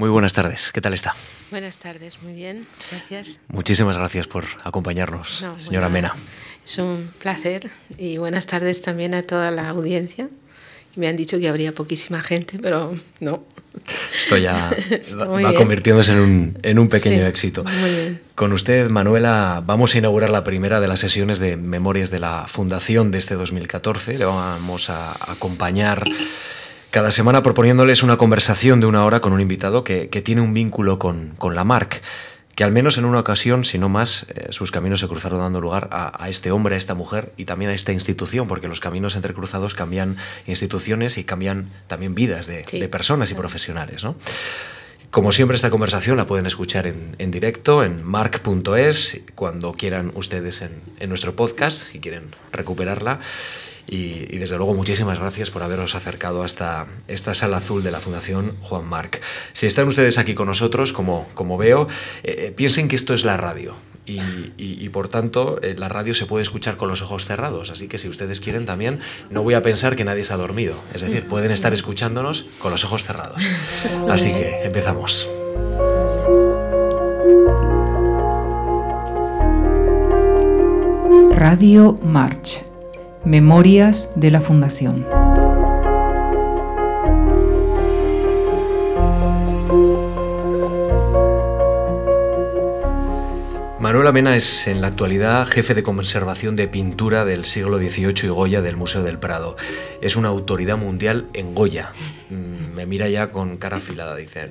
Muy buenas tardes, ¿qué tal está? Buenas tardes, muy bien, gracias. Muchísimas gracias por acompañarnos, señora Mena. Es un placer y buenas tardes también a toda la audiencia. Me han dicho que habría poquísima gente, pero no. Esto ya va, convirtiéndose en un, en un pequeño éxito. Muy bien. Con usted, Manuela, vamos a inaugurar la primera de las sesiones de Memorias de la Fundación de este 2014. Le vamos a acompañar cada semana proponiéndoles una conversación de una hora con un invitado que, tiene un vínculo con, la MARC que al menos en una ocasión, si no más, eh, sus caminos se cruzaron dando lugar a, este hombre, a esta mujer y también a esta institución, porque los caminos entrecruzados cambian instituciones y cambian también vidas de, personas y profesionales. Como siempre, esta conversación la pueden escuchar en, directo en marc.es cuando quieran ustedes en, en nuestro podcast, si quieren recuperarla. Y, desde luego muchísimas gracias por haberos acercado hasta esta sala azul de la Fundación Juan Marc. Si están ustedes aquí con nosotros, como, como veo, eh, eh, piensen que esto es la radio. Y, por tanto eh, la radio se puede escuchar con los ojos cerrados. Así que si ustedes quieren también, no voy a pensar que nadie se ha dormido. Es decir, pueden estar escuchándonos con los ojos cerrados. Así que empezamos. Radio March Memorias de la Fundación. Manuel Mena es en la actualidad jefe de conservación de pintura del siglo XVIII y Goya del Museo del Prado. Es una autoridad mundial en Goya. Mm, me mira ya con cara afilada, dice.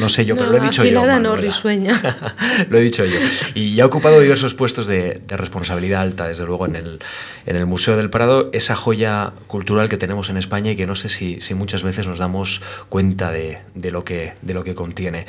No, sé yo, pero lo he dicho yo. Afilada no, risueña. lo he dicho yo. Y ya ha ocupado diversos puestos de, responsabilidad alta, desde luego, en el, en el Museo del Prado, esa joya cultural que tenemos en España y que no sé si, si muchas veces nos damos cuenta de, de, lo, que, de lo que contiene.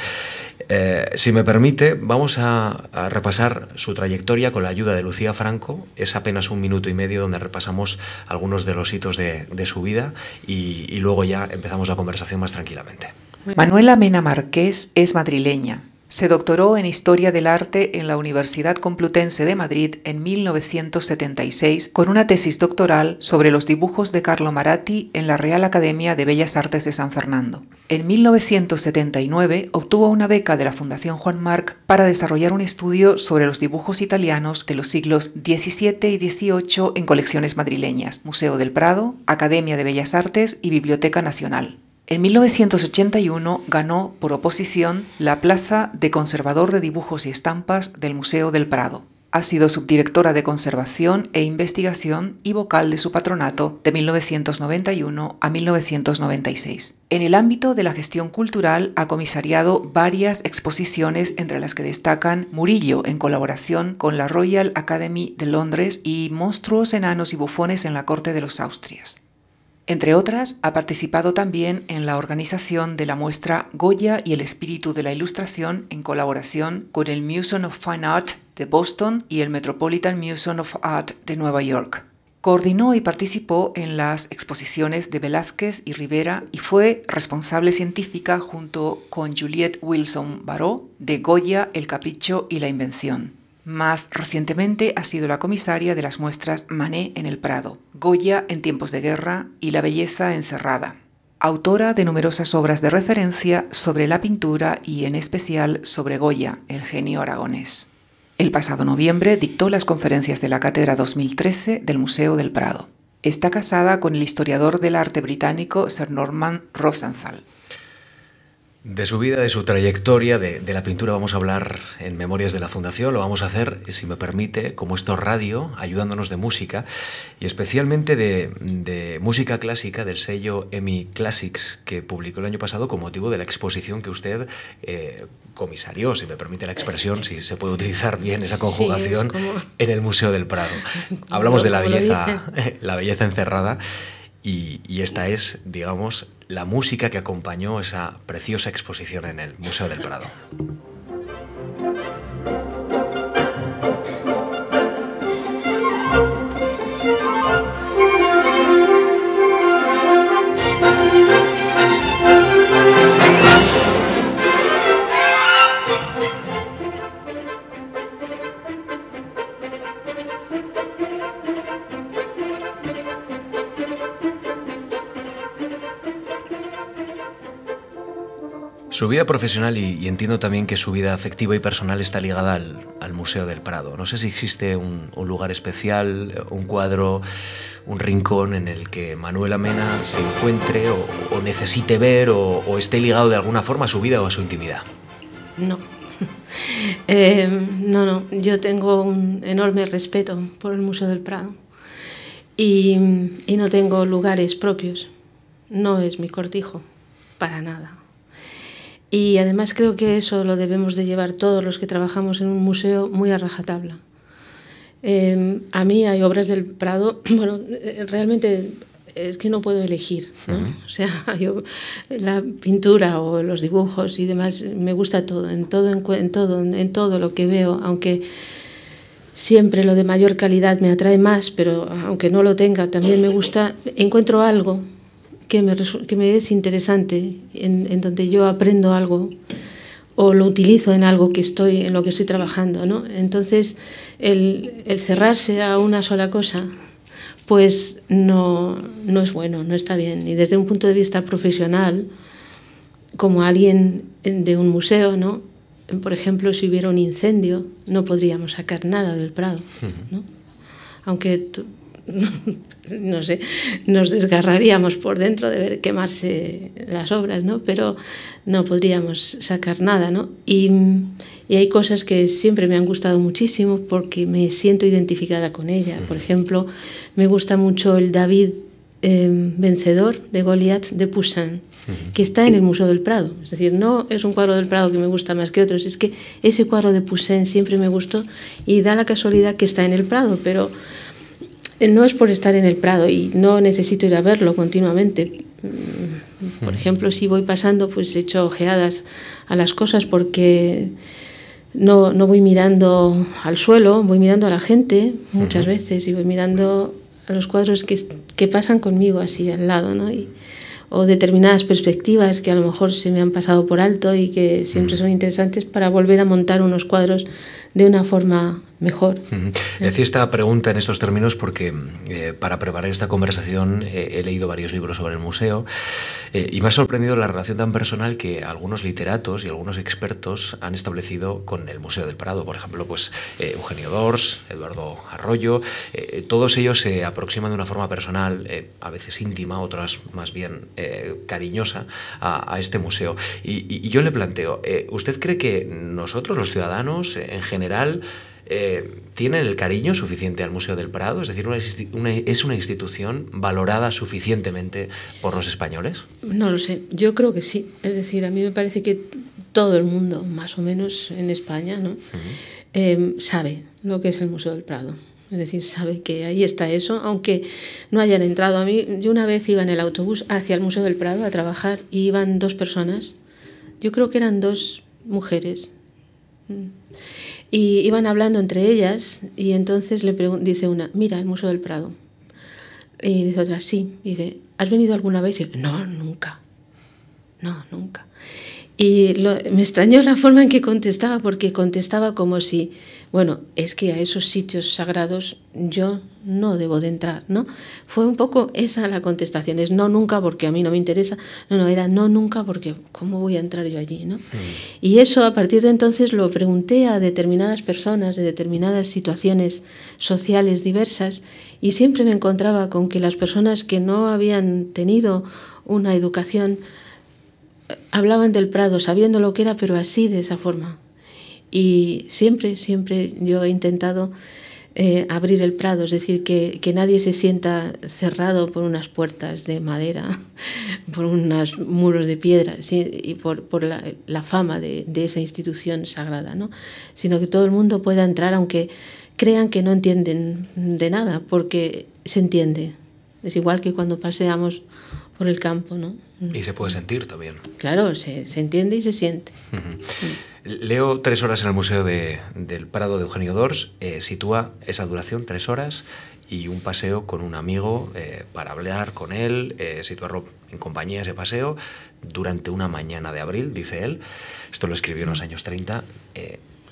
Eh, si me permite, vamos a, repasar su trayectoria con la ayuda de Lucía Franco. Es apenas un minuto y medio donde repasamos algunos de los hitos de, su vida y, y luego ya empezamos la conversación más tranquilamente. Manuela Mena Marqués es madrileña, se doctoró en Historia del Arte en la Universidad Complutense de Madrid en 1976 con una tesis doctoral sobre los dibujos de Carlo Maratti en la Real Academia de Bellas Artes de San Fernando. En 1979 obtuvo una beca de la Fundación Juan Marc para desarrollar un estudio sobre los dibujos italianos de los siglos XVII y XVIII en colecciones madrileñas, Museo del Prado, Academia de Bellas Artes y Biblioteca Nacional. En 1981 ganó por oposición la plaza de conservador de dibujos y estampas del Museo del Prado. Ha sido subdirectora de conservación e investigación y vocal de su patronato de 1991 a 1996. En el ámbito de la gestión cultural ha comisariado varias exposiciones entre las que destacan Murillo en colaboración con la Royal Academy de Londres y Monstruos enanos y bufones en la corte de los Austrias. Entre otras, ha participado también en la organización de la muestra Goya y el espíritu de la ilustración en colaboración con el Museum of Fine Art de Boston y el Metropolitan Museum of Art de Nueva York. Coordinó y participó en las exposiciones de Velázquez y Rivera y fue responsable científica junto con Juliette Wilson Baró de Goya, El Capricho y la Invención. Más recientemente ha sido la comisaria de las muestras Manet en el Prado, Goya en tiempos de guerra y La belleza encerrada. Autora de numerosas obras de referencia sobre la pintura y en especial sobre Goya, el genio aragonés. El pasado noviembre dictó las conferencias de la Cátedra 2013 del Museo del Prado. Está casada con el historiador del arte británico Sir Norman Rosenthal. De su vida, de su trayectoria, de, la pintura vamos a hablar en Memorias de la Fundación. Lo vamos a hacer, si me permite, como esto radio, ayudándonos de música y especialmente de, música clásica del sello EMI Classics que publicó el año pasado con motivo de la exposición que usted eh, comisarió, si me permite la expresión, si se puede utilizar bien esa conjugación, en el Museo del Prado. Hablamos de la belleza, la belleza encerrada y, esta es, digamos, la música que acompañó esa preciosa exposición en el Museo del Prado. Su vida profesional y, entiendo también que su vida afectiva y personal está ligada al, Museo del Prado. No sé si existe un, lugar especial, un cuadro, un rincón en el que Manuel Mena se encuentre o, necesite ver o, esté ligado de alguna forma a su vida o a su intimidad. No. Eh, no, no. Yo tengo un enorme respeto por el Museo del Prado y no tengo lugares propios. No es mi cortijo, para nada. Y además creo que eso lo debemos de llevar todos los que trabajamos en un museo muy a rajatabla. Eh, a mí hay obras del Prado, bueno, eh, realmente es que no puedo elegir, ¿no? O sea, yo, la pintura o los dibujos y demás, me gusta todo, en todo, en, todo, en todo lo que veo, aunque siempre lo de mayor calidad me atrae más, pero aunque no lo tenga, también me gusta, encuentro algo que me, que me es interesante, en, en, donde yo aprendo algo o lo utilizo en algo que estoy, en lo que estoy trabajando. ¿no? Entonces, el, el cerrarse a una sola cosa, pues no, no es bueno, no está bien. Y desde un punto de vista profesional, como alguien de un museo, ¿no? por ejemplo, si hubiera un incendio, no podríamos sacar nada del Prado. ¿no? Aunque no sé, nos desgarraríamos por dentro de ver quemarse las obras, ¿no? Pero no podríamos sacar nada, ¿no? Y, hay cosas que siempre me han gustado muchísimo porque me siento identificada con ella. Por ejemplo, me gusta mucho el David em, vencedor de Goliath de Poussin, que está en el Museo del Prado. Es decir, no es un cuadro del Prado que me gusta más que otros, es que ese cuadro de Poussin siempre me gustó y da la casualidad que está en el Prado, pero no es por estar en el Prado y no necesito ir a verlo continuamente. Mm, por ejemplo, si voy pasando, pues echo ojeadas a las cosas porque no, no voy mirando al suelo, voy mirando a la gente muchas veces y voy mirando a los cuadros que, que pasan conmigo así al lado, ¿no? Y, o determinadas perspectivas que a lo mejor se me han pasado por alto y que siempre son interesantes para volver a montar unos cuadros de una forma mejor. Decía esta pregunta en estos términos porque eh, para preparar esta conversación eh, he leído varios libros sobre el museo eh, y me ha sorprendido la relación tan personal que algunos literatos y algunos expertos han establecido con el Museo del Prado. Por ejemplo, pues Eugenio Dors, Eduardo Arroyo, todos ellos se aproximan de una forma personal, a veces íntima, otras más bien cariñosa, a, este museo. Y, y, yo le planteo, ¿usted cree que nosotros, los ciudadanos, en general, eh, ¿tienen el cariño suficiente al Museo del Prado? Es decir, ¿es una institución valorada suficientemente por los españoles? No lo sé, yo creo que sí. Es decir, a mí me parece que todo el mundo, más o menos en España, ¿no? Eh, sabe lo que es el Museo del Prado. Es decir, sabe que ahí está eso, aunque no hayan entrado. A mí, yo una vez iba en el autobús hacia el Museo del Prado a trabajar y iban dos personas. Yo creo que eran dos mujeres. Y iban hablando entre ellas y entonces le dice una, mira, el Museo del Prado. Y dice otra, sí. Y dice, ¿has venido alguna vez? Y dice, no, nunca. No, nunca. Y me extrañó la forma en que contestaba, porque contestaba como si, bueno, es que a esos sitios sagrados yo no debo de entrar, ¿no? Fue un poco esa la contestación, es no nunca porque a mí no me interesa, no, no, era no nunca porque ¿cómo voy a entrar yo allí, ¿no? Mm. Y eso a partir de entonces lo pregunté a determinadas personas de determinadas situaciones sociales diversas y siempre me encontraba con que las personas que no habían tenido una educación hablaban del Prado sabiendo lo que era, pero así, de esa forma. Y siempre, siempre yo he intentado eh, abrir el Prado, es decir, que, que, nadie se sienta cerrado por unas puertas de madera, por unos muros de piedra y por, por la, la, fama de, de, esa institución sagrada, ¿no? sino que todo el mundo pueda entrar aunque crean que no entienden de nada, porque se entiende. Es igual que cuando paseamos por el campo, ¿no? Y se puede sentir también. Claro, se, se entiende y se siente. Leo tres horas en el Museo de, del Prado de Eugenio Dors, eh, sitúa esa duración, tres horas, y un paseo con un amigo eh, para hablar con él, eh, situarlo en compañía ese paseo, durante una mañana de abril, dice él. Esto lo escribió en los años 30.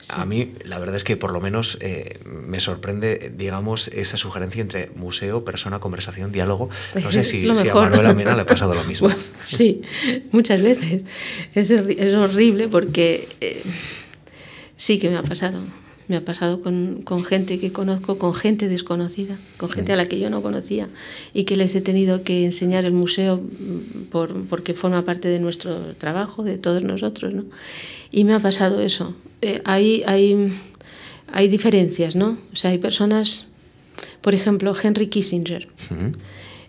A mí, la verdad es que por lo menos eh, me sorprende, digamos, esa sugerencia entre museo, persona, conversación, diálogo. No sé si, a Manuela Mena le ha pasado lo mismo. sí, muchas veces. Es, es horrible porque eh, sí que me ha pasado. Me ha pasado con, con, gente que conozco, con gente desconocida, con gente a la que yo no conocía y que les he tenido que enseñar el museo mm, por, porque forma parte de nuestro trabajo, de todos nosotros. ¿no? Y me ha pasado eso. Eh, hay, hay, hay diferencias, ¿no? O sea, hay personas, por ejemplo, Henry Kissinger.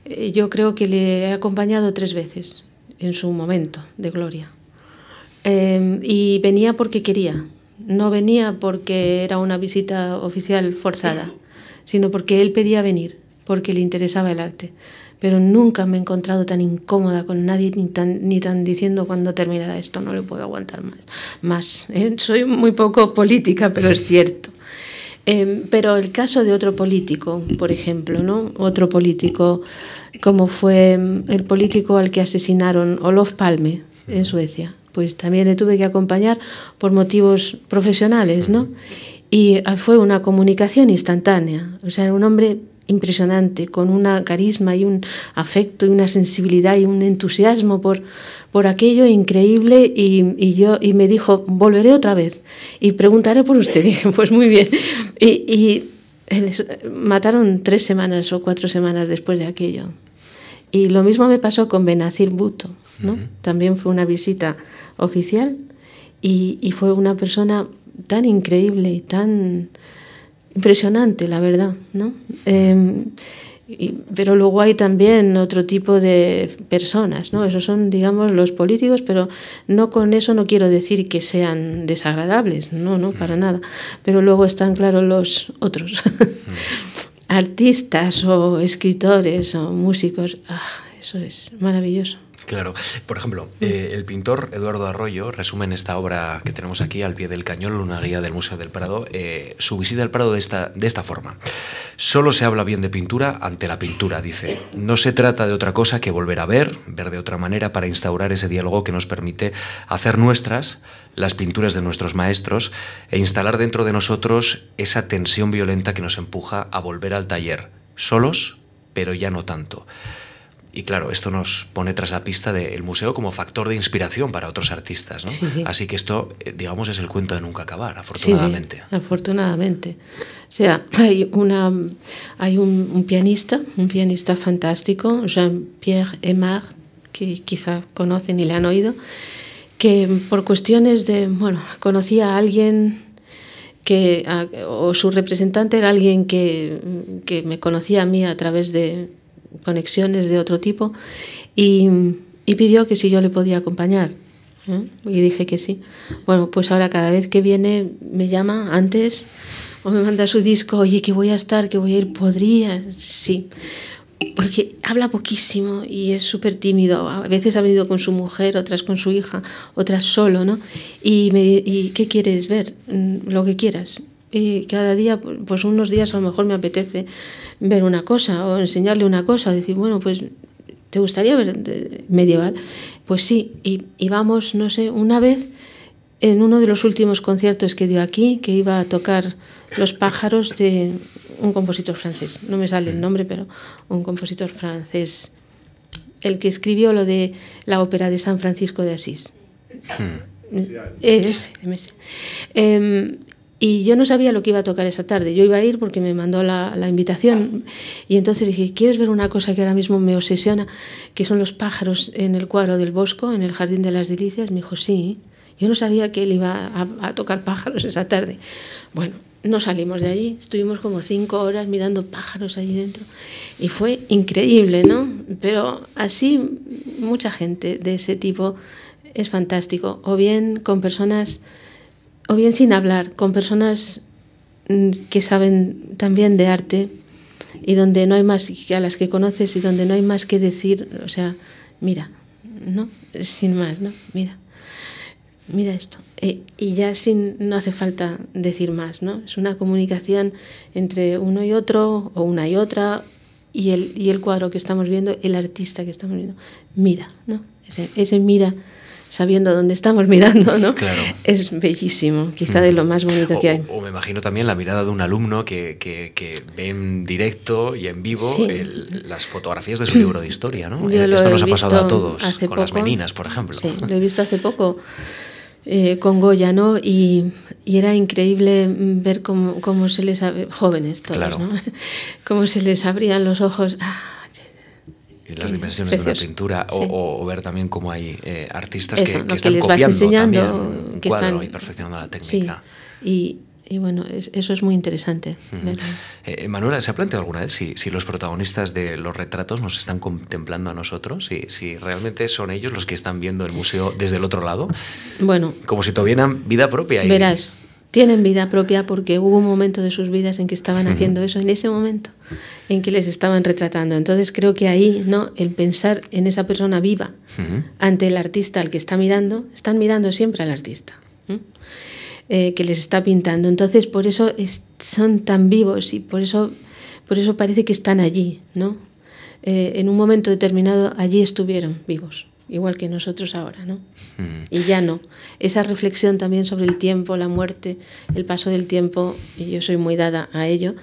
Eh, yo creo que le he acompañado tres veces en su momento de gloria. Eh, y venía porque quería no venía porque era una visita oficial forzada, sino porque él pedía venir, porque le interesaba el arte. Pero nunca me he encontrado tan incómoda con nadie ni tan, ni tan diciendo cuando terminará esto, no le puedo aguantar más. más ¿eh? Soy muy poco política, pero es cierto. Em, pero el caso de otro político, por ejemplo, ¿no? otro político como fue el político al que asesinaron Olof Palme en Suecia pues también le tuve que acompañar por motivos profesionales, ¿no? Y ah, fue una comunicación instantánea, o sea, era un hombre impresionante, con una carisma y un afecto y una sensibilidad y un entusiasmo por, por aquello increíble y, y yo y me dijo, volveré otra vez y preguntaré por usted. dije, pues muy bien. Y, y mataron tres semanas o cuatro semanas después de aquello. Y lo mismo me pasó con Benazir Bhutto, ¿no? También fue una visita oficial y, y, fue una persona tan increíble y tan impresionante, la verdad, ¿no? Eh, y, pero luego hay también otro tipo de personas, ¿no? Esos son, digamos, los políticos, pero no con eso no quiero decir que sean desagradables, no, no, para nada. Pero luego están, claro, los otros. Artistas o escritores o músicos, ah, eso es maravilloso. Claro. Por ejemplo, eh, el pintor Eduardo Arroyo resume en esta obra que tenemos aquí, al pie del cañón, una guía del Museo del Prado, eh, su visita al Prado de esta, de esta forma. Solo se habla bien de pintura ante la pintura, dice. No se trata de otra cosa que volver a ver, ver de otra manera para instaurar ese diálogo que nos permite hacer nuestras las pinturas de nuestros maestros e instalar dentro de nosotros esa tensión violenta que nos empuja a volver al taller, solos, pero ya no tanto. Y claro, esto nos pone tras la pista del museo como factor de inspiración para otros artistas. ¿no? Así que esto, eh, digamos, es el cuento de nunca acabar, afortunadamente. Sí, afortunadamente. O sea, hay, una, hay un, pianista, un pianista fantástico, Jean-Pierre Aymar, que quizá conocen y le han oído, que por cuestiones de, bueno, conocía a alguien que, o su representante era alguien que, que me conocía a mí a través de conexiones de otro tipo, y, pidió que si yo le podía acompañar. ¿eh? Y dije que sí. Bueno, pues ahora cada vez que viene me llama antes o me manda su disco, oye, que voy a estar, que voy a ir, podría, sí. Porque habla poquísimo y es súper tímido. A veces ha venido con su mujer, otras con su hija, otras solo, ¿no? Y, me, y ¿qué quieres ver? Mm, lo que quieras. Y cada día, pues unos días a lo mejor me apetece ver una cosa o enseñarle una cosa, decir, bueno, pues ¿te gustaría ver medieval? Pues sí, y, y, vamos, no sé, una vez en uno de los últimos conciertos que dio aquí, que iba a tocar Los pájaros de un compositor francés, no me sale el nombre, pero un compositor francés, el que escribió lo de la ópera de San Francisco de Asís. Hmm. Eh, y yo no sabía lo que iba a tocar esa tarde. Yo iba a ir porque me mandó la, invitación. Y entonces dije, ¿quieres ver una cosa que ahora mismo me obsesiona? Que son los pájaros en el cuadro del Bosco, en el Jardín de las Delicias. Me dijo, sí. Yo no sabía que él iba a tocar pájaros esa tarde. Bueno, no salimos de allí. Estuvimos como cinco horas mirando pájaros allí dentro. Y fue increíble, ¿no? Pero así mucha gente de ese tipo es fantástico. O bien con personas o bien sin hablar, con personas mm, que saben también de arte y donde no hay más que a las que conoces y donde no hay más que decir, o sea, mira, ¿no? Sin más, ¿no? Mira, mira esto. E, y ya sin, no hace falta decir más, ¿no? Es una comunicación entre uno y otro, o una y otra, y el, y el cuadro que estamos viendo, el artista que estamos viendo. Mira, ¿no? Ese, ese mira sabiendo dónde estamos mirando, ¿no? Es bellísimo, quizá de lo más bonito que hay. O me imagino también la mirada de un alumno que, que, ve en directo y en vivo las fotografías de su libro de historia, ¿no? Esto nos ha pasado a todos, con las meninas, por ejemplo. Sí, lo he visto hace poco eh, con Goya, ¿no? Y, era increíble ver cómo, cómo se les... jóvenes todos, ¿no? cómo se les abrían los ojos. Ah, las dimensiones de una pintura o, ver también cómo hay eh, artistas que, están copiando también un que cuadro y perfeccionando la técnica. Y, y bueno, eso es muy interesante. Eh, Manuela, ¿se ha planteado alguna vez si, si, los protagonistas de los retratos nos están contemplando a nosotros? Si, si realmente son ellos los que están viendo el museo desde el otro lado? Bueno. Como si tuvieran vida propia. Verás, tienen vida propia porque hubo un momento de sus vidas en que estaban haciendo eso, en ese momento en que les estaban retratando. Entonces creo que ahí, ¿no? El pensar en esa persona viva ante el artista al que está mirando, están mirando siempre al artista. Eh, que les está pintando. Entonces, por eso son tan vivos y por eso, por eso parece que están allí, ¿no? Eh, en un momento determinado allí estuvieron vivos, igual que nosotros ahora, ¿no? Mm. Y ya no. Esa reflexión también sobre el tiempo, la muerte, el paso del tiempo, y yo soy muy dada a ello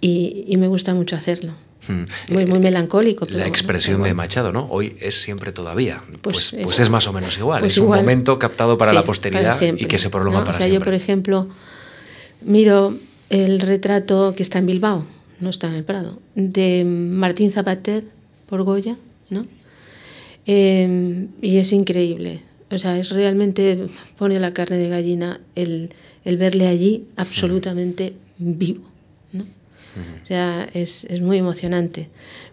y, y me gusta mucho hacerlo. Mm. Muy, muy melancólico. la expresión de Machado, ¿no? Hoy es siempre todavía. Pues, pues, pues es más o menos igual. Pues es un momento captado para la posteridad y que se prolonga para o sea, Yo, por ejemplo, miro el retrato que está en Bilbao, no está en el Prado, de Martín Zapater por Goya, ¿no? Em, y es increíble. O sea, es realmente, pone la carne de gallina el, el verle allí absolutamente vivo. O sea, es, es, muy emocionante.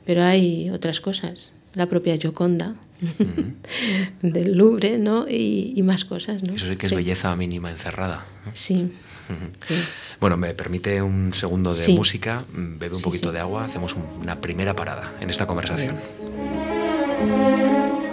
Pero hay otras cosas. La propia Gioconda del Louvre, ¿no? Y, y, más cosas, ¿no? Eso sí que es belleza mínima encerrada. Sí. sí. Bueno, me permite un segundo de música, bebe un poquito de agua, hacemos una primera parada en esta conversación. Música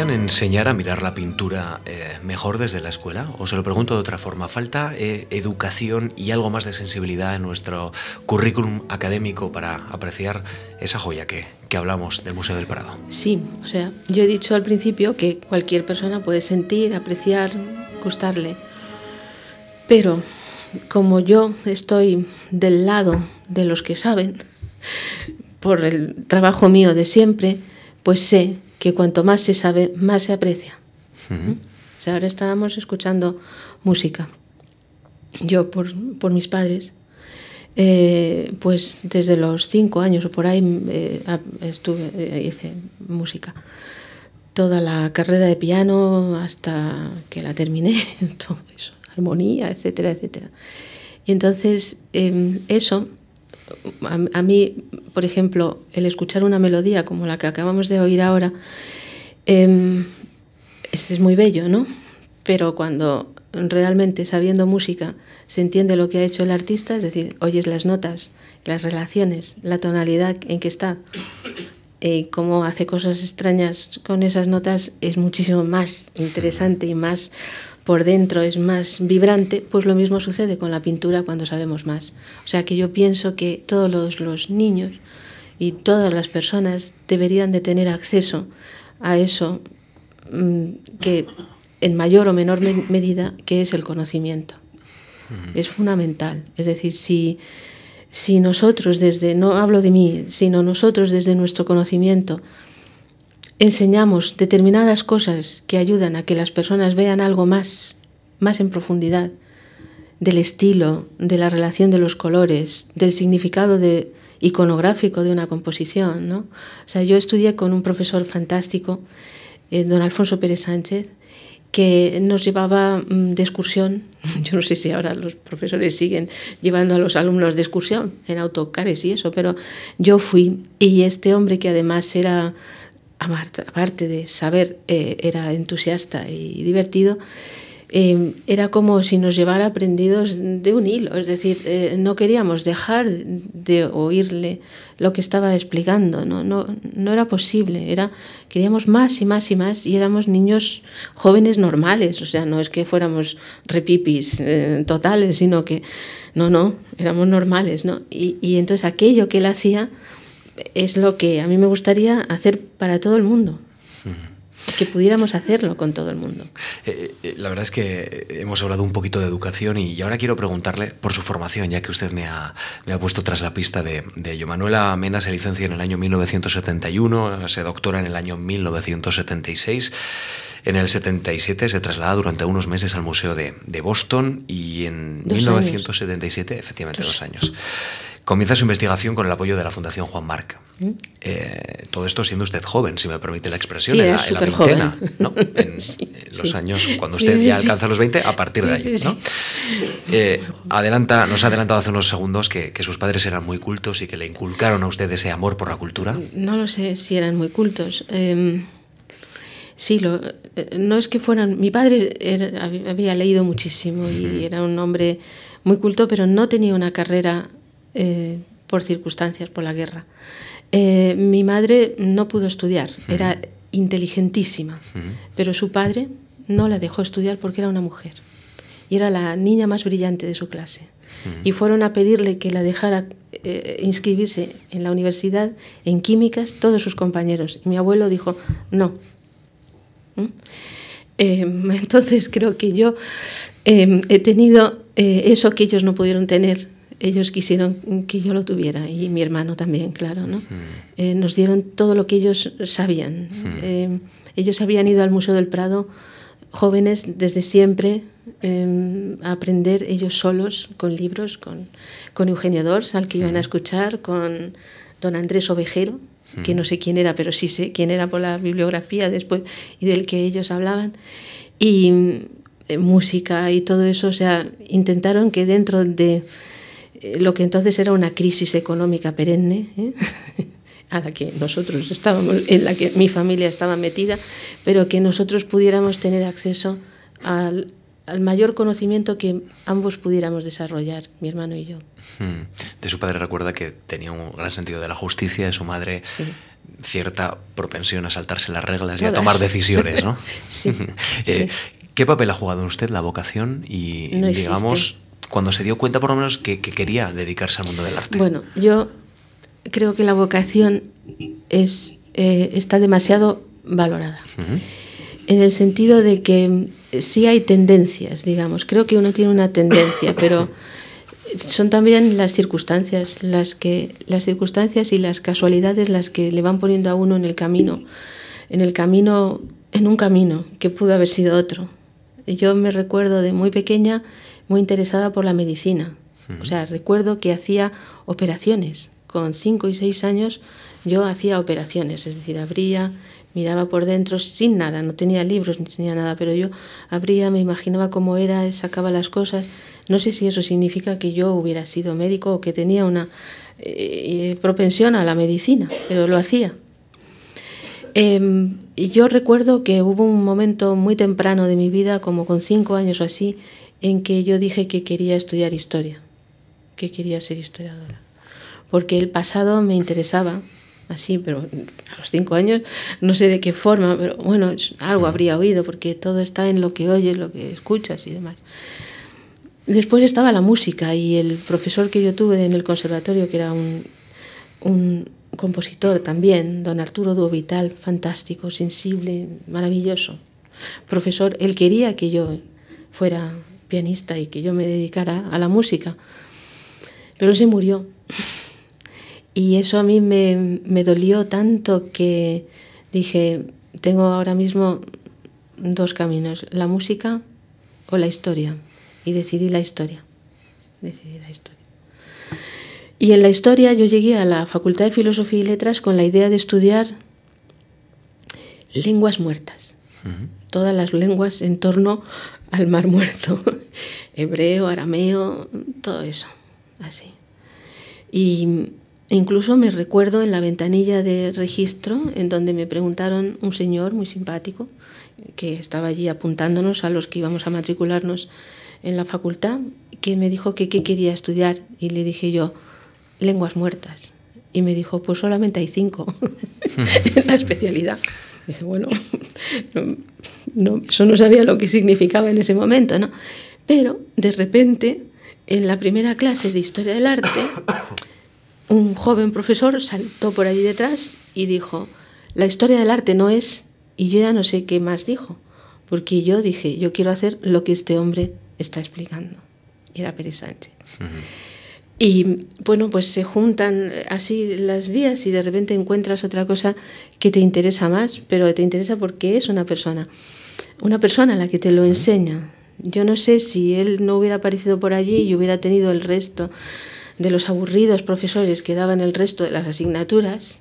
enseñar a mirar la pintura eh, mejor desde la escuela? O se lo pregunto de otra forma, ¿falta eh, educación y algo más de sensibilidad en nuestro currículum académico para apreciar esa joya que, que hablamos del Museo del Prado? Sí, o sea, yo he dicho al principio que cualquier persona puede sentir, apreciar, gustarle, pero como yo estoy del lado de los que saben, por el trabajo mío de siempre, pues sé que cuanto más se sabe, más se aprecia. ¿Mm? o sea, ahora estábamos escuchando música. Yo, por, por mis padres, eh, pues desde los cinco años o por ahí eh, estuve, eh, hice música. Toda la carrera de piano hasta que la terminé, todo eso, armonía, etcétera, etcétera. Y entonces em, eso a, mí, por ejemplo, el escuchar una melodía como la que acabamos de oír ahora, em, es, muy bello, ¿no? Pero cuando realmente sabiendo música se entiende lo que ha hecho el artista, es decir, oyes las notas, las relaciones, la tonalidad en que está, y cómo hace cosas extrañas con esas notas, es muchísimo más interesante y más por dentro es más vibrante, pues lo mismo sucede con la pintura cuando sabemos más. O sea que yo pienso que todos los, niños y todas las personas deberían de tener acceso a eso mm, que en mayor o menor medida que es el conocimiento. Es fundamental. Es decir, si, si nosotros desde, no hablo de mí, sino nosotros desde nuestro conocimiento, enseñamos determinadas cosas que ayudan a que las personas vean algo más, más en profundidad, del estilo, de la relación de los colores, del significado de, iconográfico de una composición. ¿no? O sea, yo estudié con un profesor fantástico, eh, don Alfonso Pérez Sánchez, que nos llevaba mm, de excursión. Yo no sé si ahora los profesores siguen llevando a los alumnos de excursión en autocares y eso, pero yo fui y este hombre que además era, aparte de saber, eh, era entusiasta y divertido, Em, era como si nos llevara prendidos de un hilo, es decir, eh, no queríamos dejar de oírle lo que estaba explicando, no, no, no era posible, era, queríamos más y más y más y éramos niños jóvenes normales, o sea, no es que fuéramos repipis eh, totales, sino que, no, no, éramos normales, ¿no? Y, y entonces aquello que él hacía es lo que a mí me gustaría hacer para todo el mundo que pudiéramos hacerlo con todo el mundo. Eh, eh, la verdad es que hemos hablado un poquito de educación y ahora quiero preguntarle por su formación, ya que usted me ha, me ha puesto tras la pista de, de, ello. Manuela Mena se licencia en el año 1971, se doctora en el año 1976. En el 77 se traslada durante unos meses al Museo de, de Boston y en 1977, efectivamente, dos años. Comienza su investigación con el apoyo de la Fundación Juan Marc. ¿Mm? Eh, todo esto siendo usted joven, si me permite la expresión, sí, en, la, en la veintena, ¿no? En, sí, los sí. años cuando usted ya alcanza los 20, a partir de ahí. ¿no? Eh, adelanta, nos ha adelantado hace unos segundos que, que, sus padres eran muy cultos y que le inculcaron a usted ese amor por la cultura. No lo sé si eran muy cultos. Eh, sí, lo, no es que fueran. Mi padre era, había leído muchísimo y era un hombre muy culto, pero no tenía una carrera eh, por circunstancias, por la guerra. Eh, mi madre no pudo estudiar, era inteligentísima, pero su padre no la dejó estudiar porque era una mujer y era la niña más brillante de su clase. Y fueron a pedirle que la dejara eh, inscribirse en la universidad en químicas todos sus compañeros. Y mi abuelo dijo, no. ¿Mm? Eh, entonces creo que yo he tenido eso que ellos no pudieron tener ellos quisieron que yo lo tuviera y mi hermano también, claro, ¿no? Mm. Eh, nos dieron todo lo que ellos sabían. Mm. Eh, ellos habían ido al Museo del Prado jóvenes desde siempre eh, a aprender ellos solos con libros, con, con Eugenio Dors, al que iban a escuchar, con don Andrés Ovejero, que no sé quién era, pero sí sé quién era por la bibliografía después y del que ellos hablaban. Y música y todo eso, o sea, intentaron que dentro de lo que entonces era una crisis económica perenne, ¿eh? a la que nosotros estábamos, en la que mi familia estaba metida, pero que nosotros pudiéramos tener acceso al, al mayor conocimiento que ambos pudiéramos desarrollar, mi hermano y yo. Hmm. De su padre recuerda que tenía un gran sentido de la justicia, de su madre sí. cierta propensión a saltarse las reglas Todas. y a tomar decisiones, ¿no? sí, eh, sí. ¿Qué papel ha jugado en usted la vocación y, no digamos, cuando se dio cuenta por lo menos que, que, quería dedicarse al mundo del arte? Bueno, yo creo que la vocación es, eh, está demasiado valorada. Uh -huh. En el sentido de que sí hay tendencias, digamos. Creo que uno tiene una tendencia, pero son también las circunstancias, las que las circunstancias y las casualidades las que le van poniendo a uno en el camino, en el camino, en un camino que pudo haber sido otro. Yo me recuerdo de muy pequeña muy interesada por la medicina. O sea, recuerdo que hacía operaciones. Con cinco y seis años yo hacía operaciones, es decir, abría, miraba por dentro sin nada, no tenía libros ni tenía nada, pero yo abría, me imaginaba cómo era, sacaba las cosas. No sé si eso significa que yo hubiera sido médico o que tenía una eh, propensión a la medicina, pero lo hacía. Eh, y yo recuerdo que hubo un momento muy temprano de mi vida, como con cinco años o así, en que yo dije que quería estudiar historia, que quería ser historiadora, porque el pasado me interesaba, así, pero a los cinco años, no sé de qué forma, pero bueno, algo habría oído, porque todo está en lo que oyes, lo que escuchas y demás. Después estaba la música y el profesor que yo tuve en el conservatorio, que era un, compositor también, don Arturo Duovital, fantástico, sensible, maravilloso. Profesor, él quería que yo fuera pianista y que yo me dedicara a la música, pero se murió. Y eso a mí me, me dolió tanto que dije, tengo ahora mismo dos caminos, la música o la historia. Y decidí la historia. Decidí la historia. Y en la historia yo llegué a la Facultad de Filosofía y Letras con la idea de estudiar lenguas muertas. Uh -huh. todas las lenguas en torno al Mar Muerto, hebreo, arameo, todo eso, así. Y incluso me recuerdo en la ventanilla de registro, en donde me preguntaron un señor muy simpático, que estaba allí apuntándonos a los que íbamos a matricularnos en la facultad, que me dijo que qué quería estudiar y le dije yo, lenguas muertas. Y me dijo, pues solamente hay cinco en la especialidad. Dije, bueno, no, eso no sabía lo que significaba en ese momento, ¿no? Pero de repente, en la primera clase de historia del arte, un joven profesor saltó por allí detrás y dijo, la historia del arte no es, y yo ya no sé qué más dijo, porque yo dije, yo quiero hacer lo que este hombre está explicando. Era Pérez Sánchez. Y bueno, pues se juntan así las vías y de repente encuentras otra cosa que te interesa más, pero te interesa porque es una persona, una persona la que te lo enseña. Yo no sé si él no hubiera aparecido por allí y hubiera tenido el resto de los aburridos profesores que daban el resto de las asignaturas,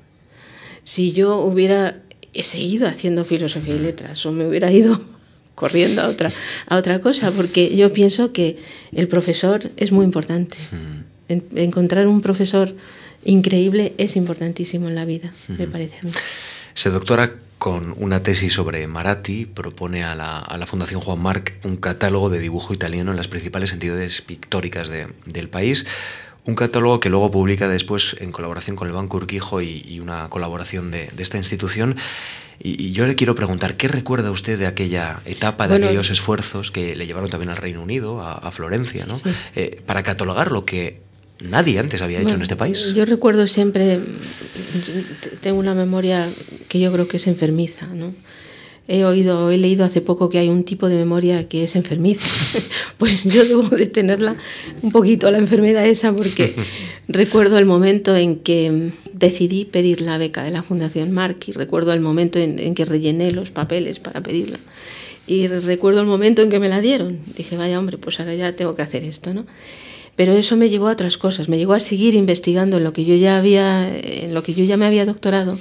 si yo hubiera seguido haciendo filosofía y letras o me hubiera ido corriendo a otra, a otra cosa, porque yo pienso que el profesor es muy importante. Encontrar un profesor increíble es importantísimo en la vida, me parece a mí. Se doctora con una tesis sobre Maratti, propone a la, Fundación Juan Marc un catálogo de dibujo italiano en las principales entidades pictóricas del país. Un catálogo que luego publica después en colaboración con el Banco Urquijo y, una colaboración de, esta institución. Y, yo le quiero preguntar, ¿qué recuerda usted de aquella etapa, de aquellos esfuerzos que le llevaron también al Reino Unido, a, Florencia, ¿no? Eh, para catalogar lo que nadie antes había hecho en este país. Yo recuerdo siempre, tengo una memoria que yo creo que es enfermiza, ¿no? He oído, he leído hace poco que hay un tipo de memoria que es enfermiza. Pues yo debo de tenerla un poquito la enfermedad esa porque recuerdo el momento en que decidí pedir la beca de la Fundación Marc y recuerdo el momento en, en que rellené los papeles para pedirla. Y recuerdo el momento en que me la dieron. Dije, vaya hombre, pues ahora ya tengo que hacer esto, ¿no? Pero eso me llevó a otras cosas, me llevó a seguir investigando en lo que yo ya había, en lo que yo ya me había doctorado,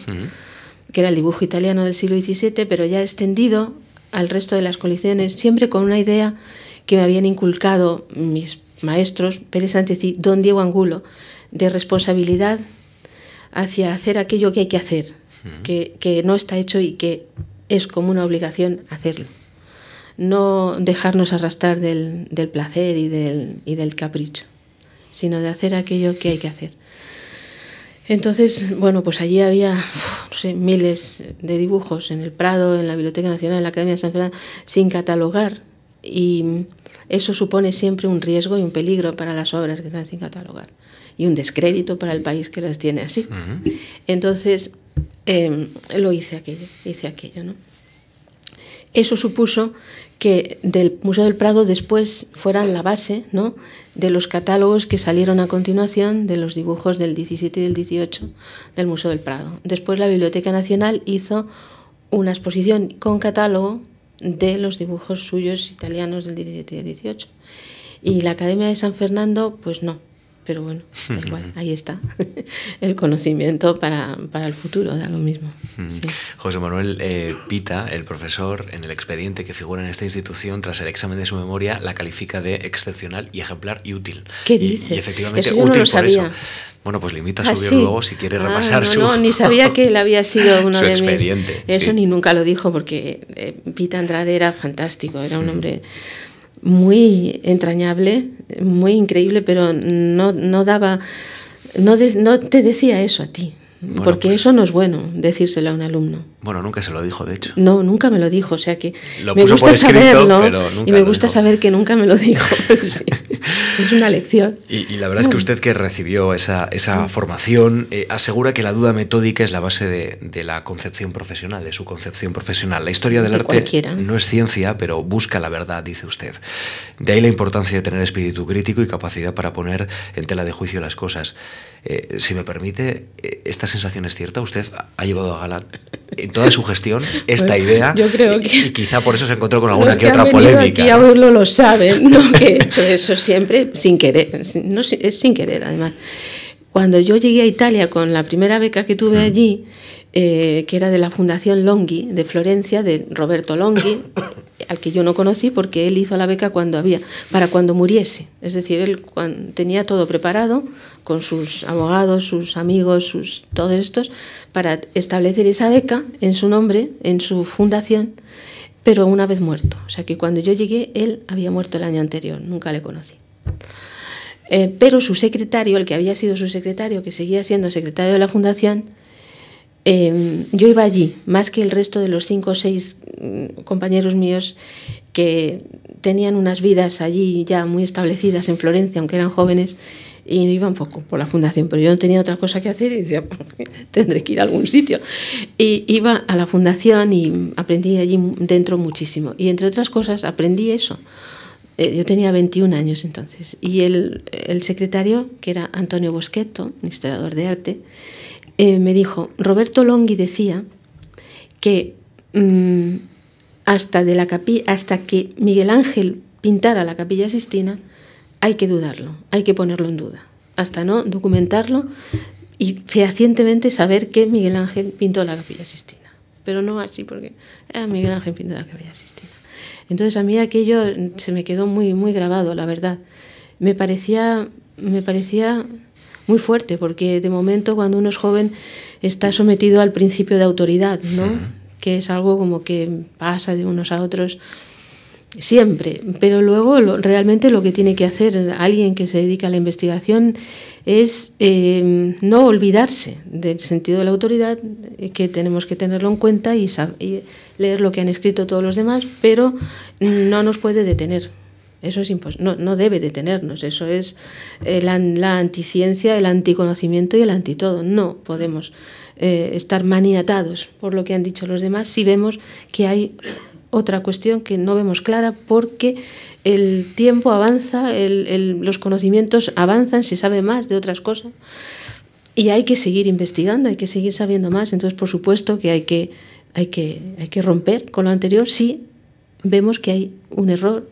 que era el dibujo italiano del siglo XVII, pero ya extendido al resto de las colecciones, siempre con una idea que me habían inculcado mis maestros, Pérez Sánchez y don Diego Angulo, de responsabilidad hacia hacer aquello que hay que hacer, que, que no está hecho y que es como una obligación hacerlo. No dejarnos arrastrar del, placer y del, y del, capricho, sino de hacer aquello que hay que hacer. Entonces, bueno, pues allí había no sé, miles de dibujos en el Prado, en la Biblioteca Nacional, en la Academia de San Fernando, sin catalogar. Y eso supone siempre un riesgo y un peligro para las obras que están sin catalogar. Y un descrédito para el país que las tiene así. Entonces, em, lo hice aquello, hice aquello, ¿no? Eso supuso que del Museo del Prado después fueran la base ¿no? de los catálogos que salieron a continuación de los dibujos del 17 y del 18 del Museo del Prado. Después la Biblioteca Nacional hizo una exposición con catálogo de los dibujos suyos italianos del 17 y del 18. Y la Academia de San Fernando, pues no, pero bueno, igual, ahí está el conocimiento para, para, el futuro, da lo mismo. José Manuel eh, Pita, el profesor, en el expediente que figura en esta institución, tras el examen de su memoria, la califica de excepcional y ejemplar y útil. ¿Qué dice? Y, efectivamente, útil por eso. Bueno, pues le invito a ah, subir luego si quiere ah, repasar su. No, ni sabía que él había sido uno de expediente, mis. Eso ni nunca lo dijo, porque eh, Pita Andrade era fantástico, era un hombre muy entrañable, muy increíble, pero no, no daba, no, no te decía eso a ti. porque pues eso no es bueno decírselo a un alumno. Bueno, nunca se lo dijo, de hecho. No, nunca me lo dijo, o sea que me gusta saberlo y me gusta saber que nunca me lo dijo. Es una lección. Y, la verdad es que usted que recibió esa, esa formación eh, asegura que la duda metódica es la base de, la concepción profesional, de su concepción profesional. La historia del arte no es ciencia, pero busca la verdad, dice usted. De ahí la importancia de tener espíritu crítico y capacidad para poner en tela de juicio las cosas. Eh, si me permite, eh, ¿esta sensación es cierta? ¿Usted ha llevado a gala en toda su gestión esta pues, idea? Yo creo que... Y, quizá por eso se encontró con alguna que, otra polémica. Aquí a verlo lo saben, ¿no? que he hecho eso siempre sin querer, no, es sin querer además. Cuando yo llegué a Italia con la primera beca que tuve mm. allí, eh, que era de la Fundación Longhi de Florencia, de Roberto Longhi, al que yo no conocí porque él hizo la beca cuando había, para cuando muriese. Es decir, él tenía todo preparado con sus abogados, sus amigos, sus todos estos, para establecer esa beca en su nombre, en su fundación, pero una vez muerto. O sea que cuando yo llegué, él había muerto el año anterior, nunca le conocí. Eh, pero su secretario, el que había sido su secretario, que seguía siendo secretario de la fundación, eh, yo iba allí, más que el resto de los cinco o seis mm, compañeros míos que tenían unas vidas allí ya muy establecidas en Florencia, aunque eran jóvenes, y iba un poco por la fundación, pero yo no tenía otra cosa que hacer y decía, tendré que ir a algún sitio. Y iba a la fundación y aprendí allí dentro muchísimo. Y entre otras cosas, aprendí eso, eh, yo tenía 21 años entonces. Y el, secretario, que era Antonio Boschetto, un historiador de arte, eh, me dijo, Roberto Longhi decía que mm, hasta, de la hasta que Miguel Ángel pintara la capilla Sistina, hay que dudarlo, hay que ponerlo en duda, hasta no documentarlo y fehacientemente saber que Miguel Ángel pintó la capilla Sistina. Pero no así, porque era Miguel Ángel pintó la capilla Sistina. Entonces a mí aquello se me quedó muy, muy grabado, la verdad. Me parecía, me parecía muy fuerte, porque de momento cuando uno es joven está sometido al principio de autoridad, ¿no? que es algo como que pasa de unos a otros siempre, pero luego realmente lo que tiene que hacer alguien que se dedica a la investigación es eh, no olvidarse del sentido de la autoridad, eh, que tenemos que tenerlo en cuenta y, leer lo que han escrito todos los demás, pero no nos puede detener. Eso es no, no debe detenernos, eso es eh, la, anticiencia, el anticonocimiento y el antitodo. No podemos estar maniatados por lo que han dicho los demás si vemos que hay otra cuestión que no vemos clara porque el tiempo avanza, los conocimientos avanzan, se sabe más de otras cosas y hay que seguir investigando, hay que seguir sabiendo más. Entonces, por supuesto que hay que, hay que, hay que romper con lo anterior si vemos que hay un error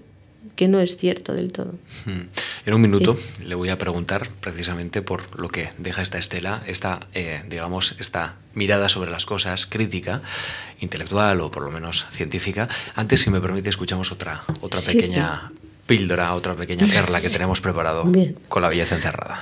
que no es cierto del todo. Hmm. En un minuto le voy a preguntar precisamente por lo que deja esta estela, esta, eh, digamos, esta mirada sobre las cosas crítica, intelectual o por lo menos científica. Antes, si me permite, escuchamos otra, otra pequeña píldora, otra pequeña perla que tenemos preparado con la belleza encerrada.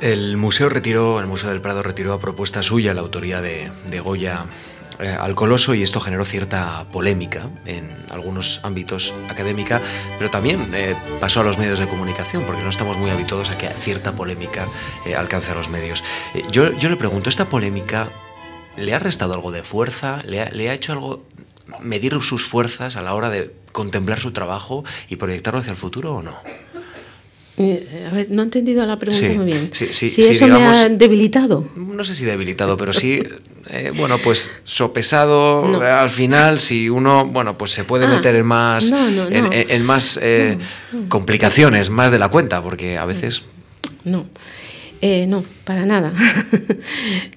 El museo retiró, el Museo del Prado retiró a propuesta suya la autoría de, Goya eh, al Coloso y esto generó cierta polémica en algunos ámbitos académica, pero también eh, pasó a los medios de comunicación, porque no estamos muy habituados a que cierta polémica eh, alcance a los medios. Yo, le pregunto, ¿esta polémica le ha restado algo de fuerza? ¿Le ha, ¿Le ha hecho algo medir sus fuerzas a la hora de contemplar su trabajo y proyectarlo hacia el futuro o no? Eh, a ver, no he entendido la pregunta muy bien. si eso me ha debilitado. No sé si debilitado, pero sí, eh, bueno, pues sopesado al final, si uno, bueno, pues se puede ah, meter en más, en, más eh, complicaciones, más de la cuenta, porque a veces... No. no, para nada.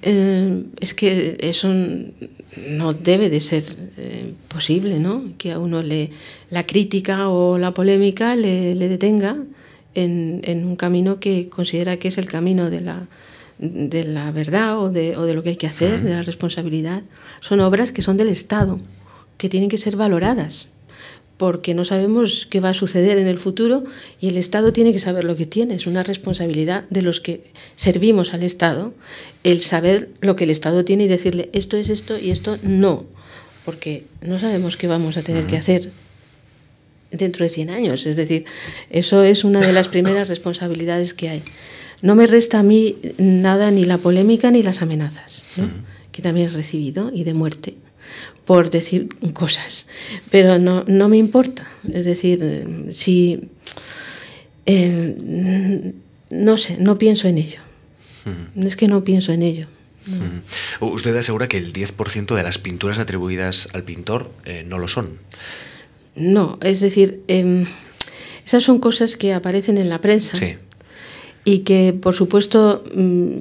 es que eso no debe de ser posible, ¿no? Que a uno le la crítica o la polémica le, le detenga en, un camino que considera que es el camino de la, de la verdad o de, o de, lo que hay que hacer, de la responsabilidad. Son obras que son del Estado, que tienen que ser valoradas, porque no sabemos qué va a suceder en el futuro y el Estado tiene que saber lo que tiene. Es una responsabilidad de los que servimos al Estado el saber lo que el Estado tiene y decirle esto es esto y esto no, porque no sabemos qué vamos a tener que hacer dentro de 100 años. Es decir, eso es una de las primeras responsabilidades que hay. no me resta a mí nada ni la polémica ni las amenazas, que también he recibido, y de muerte por decir cosas, pero no, no me importa. Es decir, si... Eh, no sé, no pienso en ello. Es que no pienso en ello. Usted asegura que el 10% de las pinturas atribuidas al pintor eh, no lo son. No, es decir, em, esas son cosas que aparecen en la prensa. Y que, por supuesto, mm,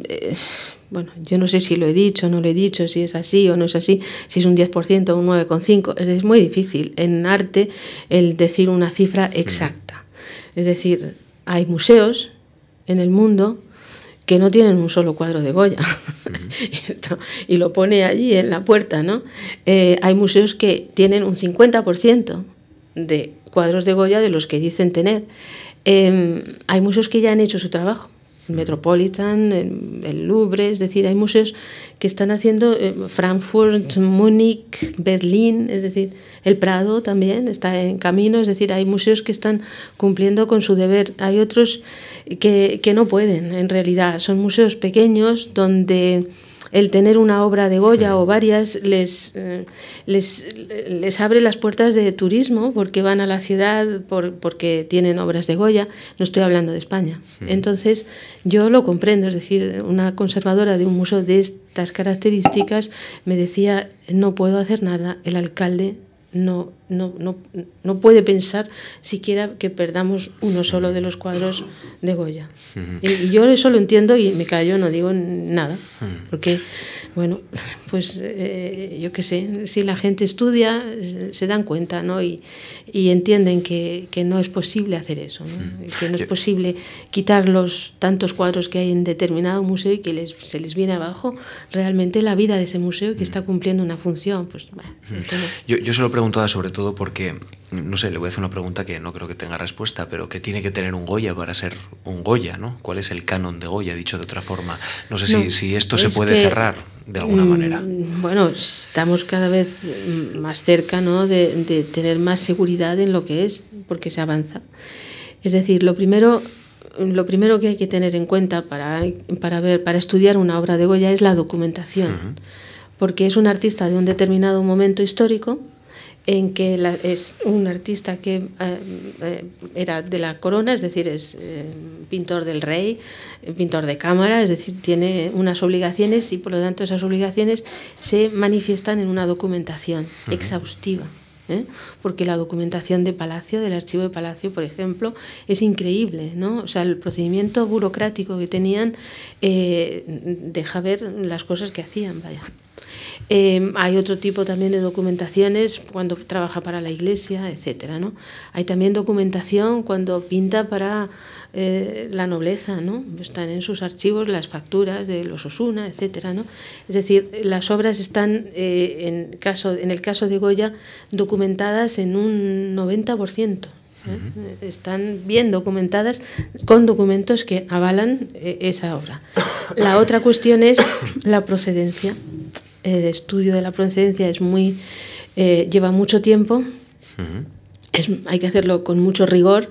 bueno, yo no sé si lo he dicho o no lo he dicho, si es así o no es así, si es un 10% o un 9,5%. Es muy difícil en arte el decir una cifra exacta. Es decir, hay museos en el mundo que no tienen un solo cuadro de Goya. y lo pone allí en la puerta, ¿no? Eh, hay museos que tienen un 50% de cuadros de Goya de los que dicen tener. Em, hay museos que ya han hecho su trabajo. El Metropolitan, el, Louvre, es decir, hay museos que están haciendo eh, Frankfurt, Múnich, Berlín, es decir, el Prado también está en camino, es decir, hay museos que están cumpliendo con su deber. Hay otros que, que no pueden, en realidad. Son museos pequeños donde el tener una obra de Goya o varias les, eh, les, les, abre las puertas de turismo porque van a la ciudad por, porque tienen obras de Goya. No estoy hablando de España. Entonces, yo lo comprendo. Es decir, una conservadora de un museo de estas características me decía, no puedo hacer nada, el alcalde no, no, no, no, puede pensar siquiera que perdamos uno solo de los cuadros de Goya. y, yo eso lo entiendo y me callo, no digo nada, porque, bueno, pues eh, yo qué sé, si la gente estudia, se dan cuenta, ¿no? Y, y entienden que, que, no es posible hacer eso, que no es posible quitar los tantos cuadros que hay en determinado museo y que les, se les viene abajo realmente la vida de ese museo que está cumpliendo una función. Pues, yo, yo se lo preguntaba sobre todo porque, no sé, le voy a hacer una pregunta que no creo que tenga respuesta, pero ¿qué tiene que tener un Goya para ser un Goya? ¿no? ¿Cuál es el canon de Goya, dicho de otra forma? No sé si, si, esto se puede cerrar de alguna manera. Mm, bueno, estamos cada vez más cerca ¿no? de, de tener más seguridad en lo que es, porque se avanza. Es decir, lo primero lo primero que hay que tener en cuenta para, para, ver, para estudiar una obra de Goya es la documentación, porque es un artista de un determinado momento histórico en que es un artista que eh, eh, era de la corona, es decir, es eh, pintor del rey, pintor de cámara, es decir, tiene unas obligaciones y por lo tanto esas obligaciones se manifiestan en una documentación exhaustiva. porque la documentación de Palacio, del archivo de Palacio, por ejemplo, es increíble, ¿no? O sea, el procedimiento burocrático que tenían deja ver las cosas que hacían, vaya. Eh, hay otro tipo también de documentaciones cuando trabaja para la iglesia, etcétera, ¿no? Hay también documentación cuando pinta para eh, la nobleza, ¿no? Están en sus archivos las facturas de los Osuna, etcétera, ¿no? Es decir, las obras están, eh, en, caso, en el caso de Goya, documentadas en un 90%. Están bien documentadas con documentos que avalan esa obra. La otra cuestión es la procedencia. El estudio de la procedencia es muy, eh, lleva mucho tiempo, hay que hacerlo con mucho rigor,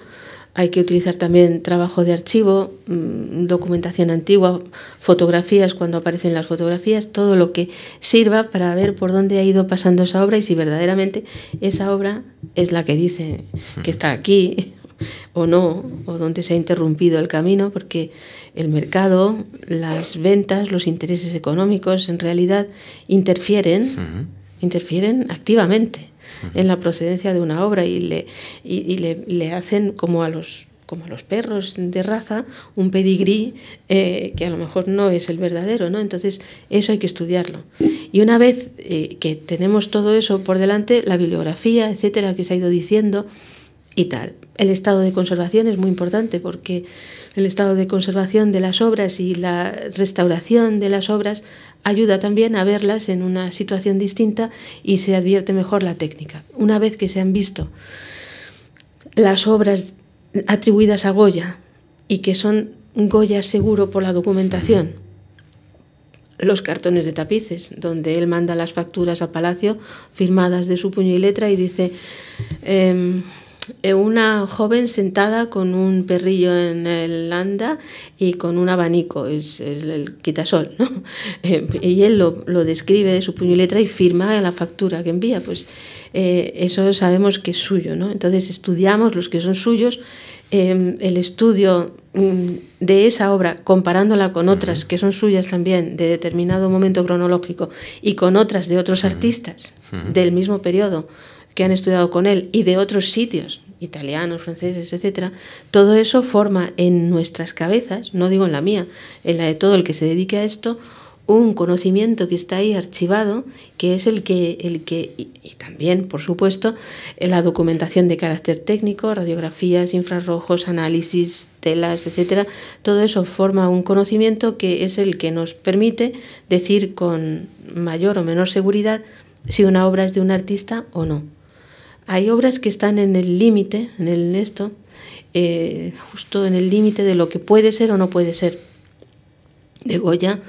hay que utilizar también trabajo de archivo, mm, documentación antigua, fotografías cuando aparecen las fotografías, todo lo que sirva para ver por dónde ha ido pasando esa obra y si verdaderamente esa obra es la que dice que está aquí o no, o dónde se ha interrumpido el camino, porque el mercado, las ventas, los intereses económicos en realidad interfieren, interfieren activamente en la procedencia de una obra y le, y, le, hacen como a los como los perros de raza, un pedigrí eh, que a lo mejor no es el verdadero, ¿no? Entonces, eso hay que estudiarlo. Y una vez eh, que tenemos todo eso por delante, la bibliografía, etcétera, que se ha ido diciendo y tal. El estado de conservación es muy importante porque el estado de conservación de las obras y la restauración de las obras ayuda también a verlas en una situación distinta y se advierte mejor la técnica. Una vez que se han visto las obras atribuidas a Goya y que son Goya seguro por la documentación, los cartones de tapices, donde él manda las facturas a Palacio firmadas de su puño y letra y dice, em, una joven sentada con un perrillo en el anda y con un abanico, es, el quitasol, ¿no? Eh, y él lo, lo, describe de su puño y letra y firma la factura que envía, pues eh, eso sabemos que es suyo, ¿no? Entonces estudiamos los que son suyos, em, el estudio mm, de esa obra, comparándola con otras que son suyas también de determinado momento cronológico y con otras de otros artistas del mismo periodo, que han estudiado con él y de otros sitios, italianos, franceses, etcétera, todo eso forma en nuestras cabezas, no digo en la mía, en la de todo el que se dedique a esto, un conocimiento que está ahí archivado, que es el que, el que y, también, por supuesto, la documentación de carácter técnico, radiografías, infrarrojos, análisis, telas, etcétera, todo eso forma un conocimiento que es el que nos permite decir con mayor o menor seguridad si una obra es de un artista o no. Hay obras que están en el límite, en el esto, eh, justo en el límite de lo que puede ser o no puede ser. De Goya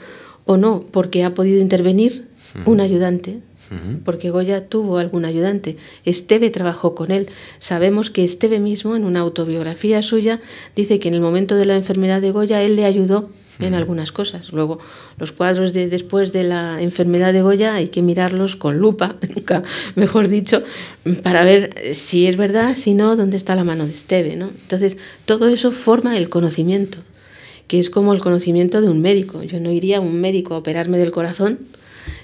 o no, porque ha podido intervenir un ayudante, porque Goya tuvo algún ayudante. Esteve trabajó con él. Sabemos que Esteve mismo, en una autobiografía suya, dice que en el momento de la enfermedad de Goya él le ayudó en algunas cosas. Luego, los cuadros de después de la enfermedad de Goya hay que mirarlos con lupa, nunca mejor dicho, para ver si es verdad, si no, dónde está la mano de Esteve. ¿no? Entonces, todo eso forma el conocimiento, que es como el conocimiento de un médico. Yo no iría a un médico a operarme del corazón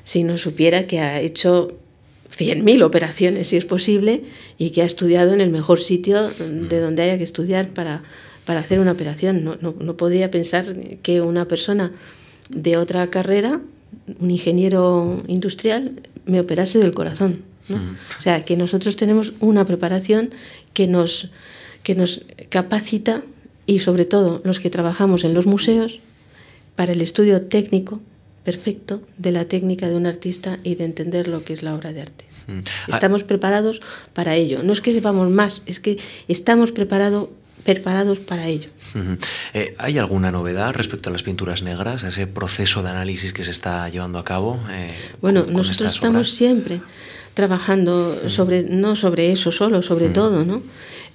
si no supiera que ha hecho 100.000 operaciones, si es posible, y que ha estudiado en el mejor sitio de donde haya que estudiar para para hacer una operación. No, no, podría pensar que una persona de otra carrera, un ingeniero industrial, me operase del corazón. O sea, que nosotros tenemos una preparación que nos, que nos capacita y sobre todo los que trabajamos en los museos para el estudio técnico perfecto de la técnica de un artista y de entender lo que es la obra de arte. Estamos preparados para ello. No es que sepamos más, es que estamos preparados preparados para ello. Eh, ¿Hay alguna novedad respecto a las pinturas negras, a ese proceso de análisis que se está llevando a cabo? Eh, bueno, nosotros estamos siempre trabajando sobre no sobre eso solo, sobre todo, ¿no?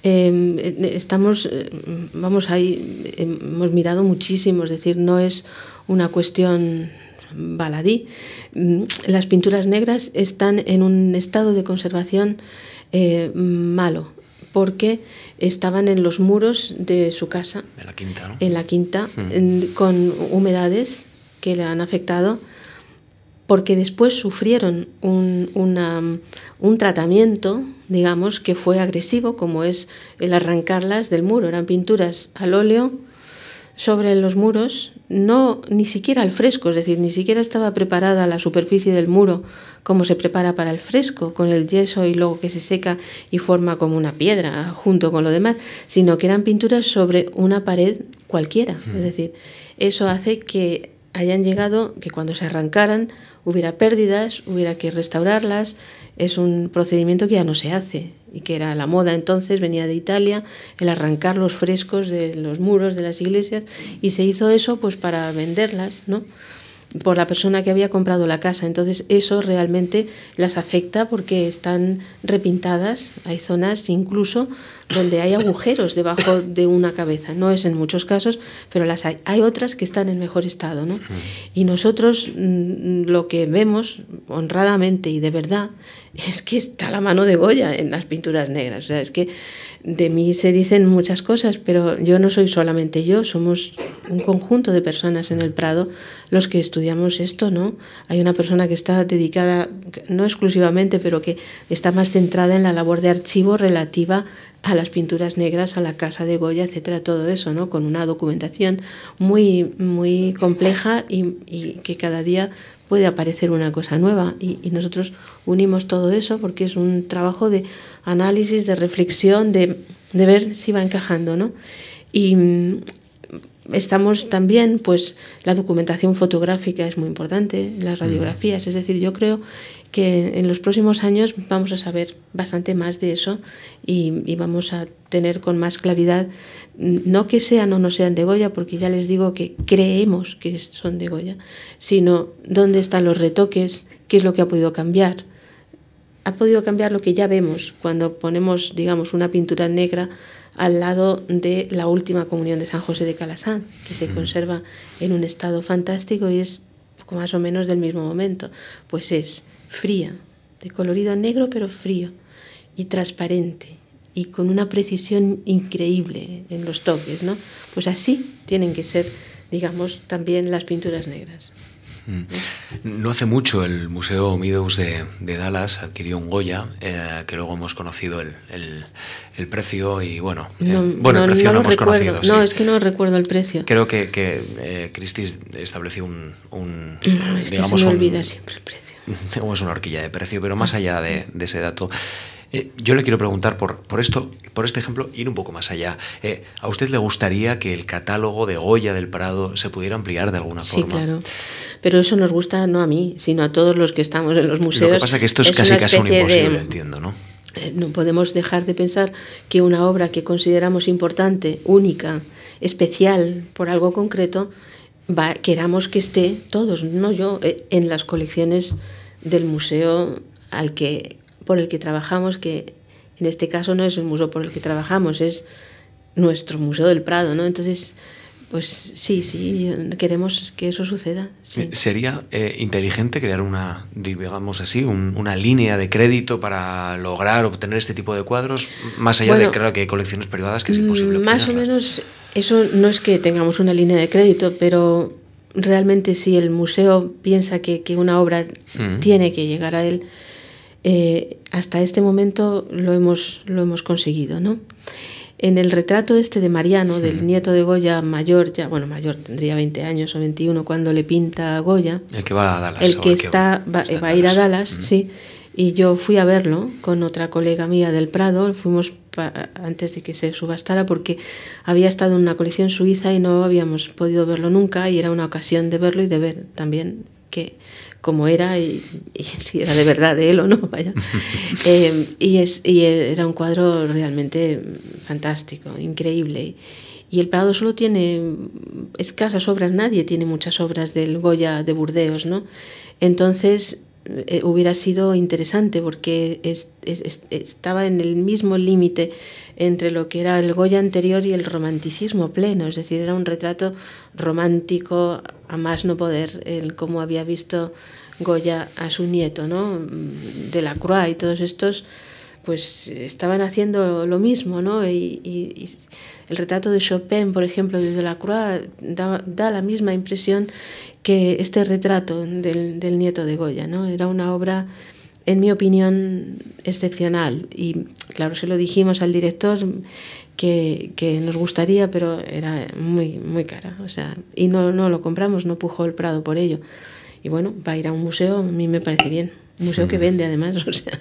Em, estamos, eh, vamos ahí, hemos mirado muchísimo, es decir, no es una cuestión baladí. Mm, las pinturas negras están en un estado de conservación malo, porque estaban en los muros de su casa. De la quinta, En la quinta, hmm. con humedades que le han afectado, porque después sufrieron un, un tratamiento, digamos, que fue agresivo, como es el arrancarlas del muro. Eran pinturas al óleo sobre los muros, no ni siquiera al fresco, es decir, ni siquiera estaba preparada la superficie del muro como se prepara para el fresco, con el yeso y luego que se seca y forma como una piedra junto con lo demás, sino que eran pinturas sobre una pared cualquiera. Es decir, eso hace que hayan llegado, que cuando se arrancaran hubiera pérdidas, hubiera que restaurarlas. Es un procedimiento que ya no se hace y que era la moda entonces, venía de Italia, el arrancar los frescos de los muros de las iglesias y se hizo eso pues para venderlas, ¿no? Por la persona que había comprado la casa. Entonces eso realmente las afecta porque están repintadas. Hay zonas incluso donde hay agujeros debajo de una cabeza. No es en muchos casos, pero las hay. Hay otras que están en mejor estado. ¿no? Y nosotros mm, lo que vemos honradamente y de verdad es que está la mano de Goya en las pinturas negras. O sea, es que de mí se dicen muchas cosas, pero yo no soy solamente yo, somos un conjunto de personas en el Prado los que estudiamos esto, ¿no? Hay una persona que está dedicada, no exclusivamente, pero que está más centrada en la labor de archivo relativa a las pinturas negras, a la casa de Goya, etcétera, todo eso, ¿no? Con una documentación muy, muy compleja y, y que cada día puede aparecer una cosa nueva. Y, nosotros unimos todo eso porque es un trabajo de análisis, de reflexión, de, de ver si va encajando, ¿no? Y mm, estamos también, pues la documentación fotográfica es muy importante, las radiografías, es decir, yo creo que en los próximos años vamos a saber bastante más de eso y, vamos a tener con más claridad, no que sean o no sean de Goya, porque ya les digo que creemos que son de Goya, sino dónde están los retoques, qué es lo que ha podido cambiar. ha podido cambiar lo que ya vemos cuando ponemos, digamos, una pintura negra al lado de la última comunión de San José de Calasán, que se conserva en un estado fantástico y es más o menos del mismo momento. Pues es fría, de colorido negro pero frío y transparente y con una precisión increíble en los toques, ¿no? Pues así tienen que ser, digamos, también las pinturas negras. Mm. No hace mucho el Museo Meadows de, Dallas adquirió un Goya, eh, que luego hemos conocido el, el, precio y bueno, no, eh, bueno, el precio no, hemos recuerdo. conocido. No, es que no recuerdo el precio. Creo que, que eh, Christie's estableció un, un digamos, que se me olvida siempre el precio. Digamos una horquilla de precio, pero más allá de, de ese dato, eh, yo le quiero preguntar por, por, esto, por este ejemplo, ir un poco más allá. Eh, ¿A usted le gustaría que el catálogo de Goya del Prado se pudiera ampliar de alguna forma? Sí, claro. Pero eso nos gusta no a mí, sino a todos los que estamos en los museos. Lo que pasa es que esto es, casi casi un imposible, entiendo, ¿no? Eh, no podemos dejar de pensar que una obra que consideramos importante, única, especial por algo concreto, va, queramos que esté todos, no yo, en las colecciones del museo al que por el que trabajamos, que en este caso no es el museo por el que trabajamos, es nuestro Museo del Prado, ¿no? Entonces, pues sí, sí, queremos que eso suceda. ¿Sería eh, inteligente crear una, digamos así, una línea de crédito para lograr obtener este tipo de cuadros, más allá de creo que hay colecciones privadas que es imposible? Más o menos, eso no es que tengamos una línea de crédito, pero realmente si el museo piensa que, que una obra tiene que llegar a él, eh, hasta este momento lo hemos, lo hemos conseguido. ¿no? En el retrato este de Mariano, del nieto de Goya mayor, ya bueno, mayor, tendría 20 años o 21 cuando le pinta a Goya. El que va a Dallas. El que, está, va, a ir a Dallas, sí. Y yo fui a verlo con otra colega mía del Prado, fuimos antes de que se subastara porque había estado en una colección suiza y no habíamos podido verlo nunca y era una ocasión de verlo y de ver también que cómo era y, si era de verdad de él o no, vaya. Eh, y, es, y era un cuadro realmente fantástico, increíble. Y el Prado solo tiene escasas obras, nadie tiene muchas obras del Goya de Burdeos, ¿no? Entonces eh, hubiera sido interesante porque estaba en el mismo límite entre lo que era el Goya anterior y el romanticismo pleno, es decir, era un retrato romántico a más no poder, el cómo había visto Goya a su nieto, ¿no? de la Croix y todos estos, pues estaban haciendo lo mismo, ¿no? El retrato de Chopin, por ejemplo, de la Croix, da, da la misma impresión que este retrato del, del nieto de Goya, ¿no? Era una obra en mi opinión, excepcional. Y claro, se lo dijimos al director que, que, nos gustaría, pero era muy, muy cara. O sea, y no, no lo compramos, no pujó el Prado por ello. Y bueno, va a ir a un museo, a mí me parece bien. Un museo que vende además, o sea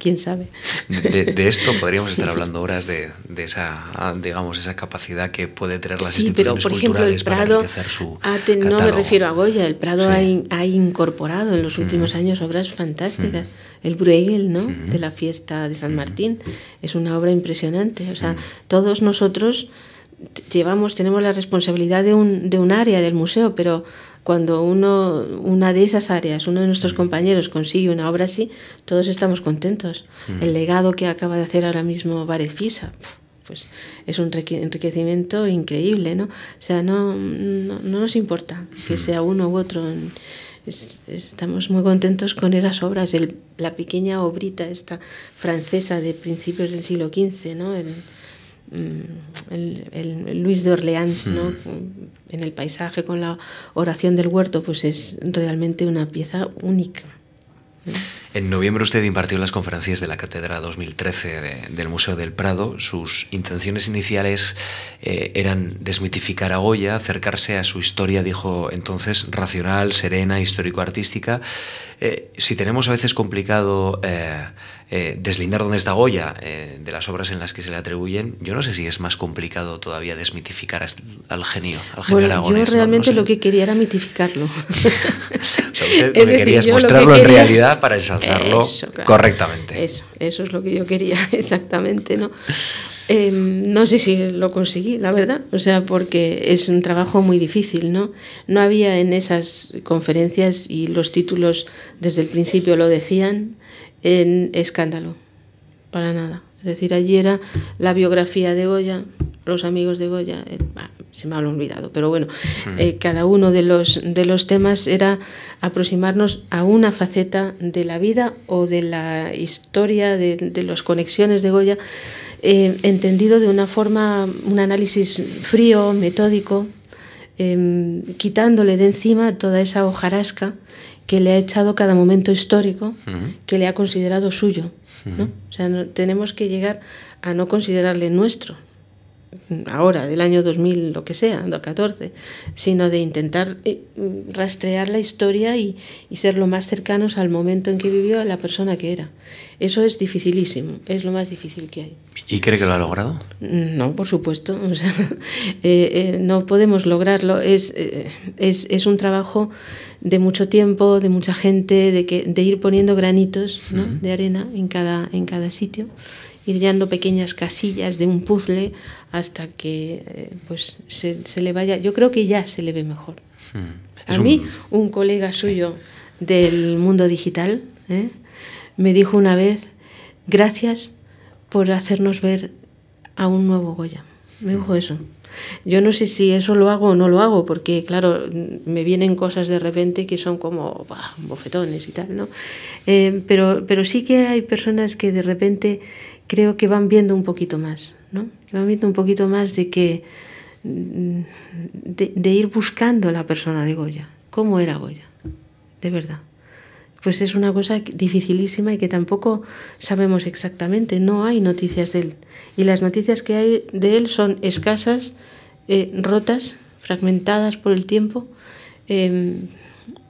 quién sabe. De, esto podríamos estar hablando horas de, de, esa, digamos, esa capacidad que puede tener las sí, instituciones pero por ejemplo el Prado, su no me refiero a Goya, el Prado ha, ha, incorporado en los últimos años obras fantásticas. El Bruegel, ¿no? De la fiesta de San Martín es una obra impresionante. O sea, todos nosotros llevamos, tenemos la responsabilidad de un, de un área del museo, pero cuando uno, una de esas áreas, uno de nuestros compañeros consigue una obra así, todos estamos contentos. El legado que acaba de hacer ahora mismo Varefisa, pues es un enriquecimiento increíble, ¿no? O sea, no, no, nos importa que sea uno u otro. estamos muy contentos con esas obras. El, la pequeña obrita esta francesa de principios del siglo XV, ¿no? El, Mm, el, Luis de Orleans, ¿no? Mm. en el paisaje con la oración del huerto, pues es realmente una pieza única. En noviembre usted impartió las conferencias de la Cátedra 2013 del Museo del Prado. Sus intenciones iniciales eh, eran desmitificar a Goya, acercarse a su historia, dijo entonces, racional, serena, histórico-artística. Eh, si tenemos a veces complicado eh, eh, deslindar dónde está Goya de las obras en las que se le atribuyen, yo no sé si es más complicado todavía desmitificar al genio, al genio bueno, Yo realmente lo que quería era mitificarlo. o sea, usted lo que quería es mostrarlo en realidad para ensalzarlo correctamente. Eso, eso es lo que yo quería, exactamente, ¿no? Em, no sé si lo conseguí, la verdad, o sea, porque es un trabajo muy difícil, ¿no? No había en esas conferencias, y los títulos desde el principio lo decían, en escándalo, para nada. Es decir, allí era la biografía de Goya, los amigos de Goya, eh, se me ha olvidado, pero bueno, eh, cada uno de los, de los temas era aproximarnos a una faceta de la vida o de la historia, de, de las conexiones de Goya, eh, entendido de una forma, un análisis frío, metódico, em, quitándole de encima toda esa hojarasca que le ha echado cada momento histórico, que le ha considerado suyo. O sea, tenemos que llegar a no considerarle nuestro, ahora, del año 2000, lo que sea, 2014, sino de intentar eh, rastrear la historia y, ser lo más cercanos al momento en que vivió la persona que era. Eso es dificilísimo, es lo más difícil que hay. ¿Y cree que lo ha logrado? No, por supuesto. Eh, eh, no podemos lograrlo. Es, es, un trabajo de mucho tiempo, de mucha gente, de, que, de ir poniendo granitos de arena en cada, en cada sitio ir llenando pequeñas casillas de un puzzle hasta que eh, pues se, se, le vaya. Yo creo que ya se le ve mejor. Hmm. A mí, un... colega suyo del mundo digital ¿eh? me dijo una vez, gracias por hacernos ver a un nuevo Goya. Me dijo eso. Yo no sé si eso lo hago o no lo hago, porque claro, me vienen cosas de repente que son como bofetones y tal, ¿no? Eh, pero, pero sí que hay personas que de repente creo que van viendo un poquito más, ¿no? Van viendo un poquito más de que mm, de, ir buscando la persona de Goya, cómo era Goya, de verdad. Pues es una cosa dificilísima y que tampoco sabemos exactamente, no hay noticias de él. Y las noticias que hay de él son escasas, eh, rotas, fragmentadas por el tiempo. Em,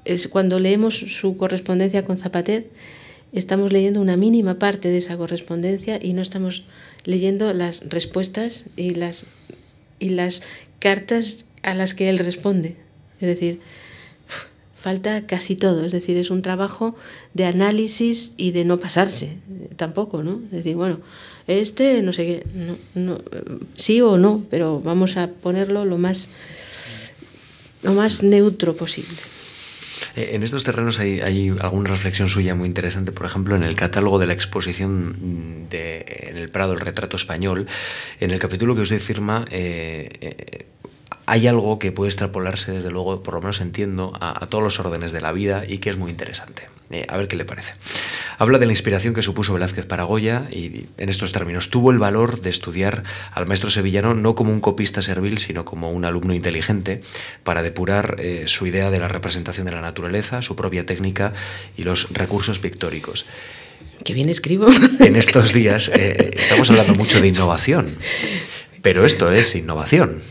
es cuando leemos su correspondencia con Zapater, estamos leyendo una mínima parte de esa correspondencia y no estamos leyendo las respuestas y las, y las cartas a las que él responde. Es decir, falta casi todo. Es decir, es un trabajo de análisis y de no pasarse tampoco, ¿no? Es decir, bueno, este no sé qué, no, sí o no, pero vamos a ponerlo lo más, lo más neutro posible. Eh, en estos terrenos hay, alguna reflexión suya muy interesante, por ejemplo, en el catálogo de la exposición de, en el Prado, el retrato español, en el capítulo que usted firma, eh, eh, hay algo que puede extrapolarse, desde luego, por lo menos entiendo, a, todos los órdenes de la vida y que es muy interesante. a ver qué le parece. Habla de la inspiración que supuso Velázquez para Goya y, en estos términos, tuvo el valor de estudiar al maestro sevillano no como un copista servil, sino como un alumno inteligente para depurar su idea de la representación de la naturaleza, su propia técnica y los recursos pictóricos. Qué bien escribo. En estos días estamos hablando mucho de innovación, pero esto es innovación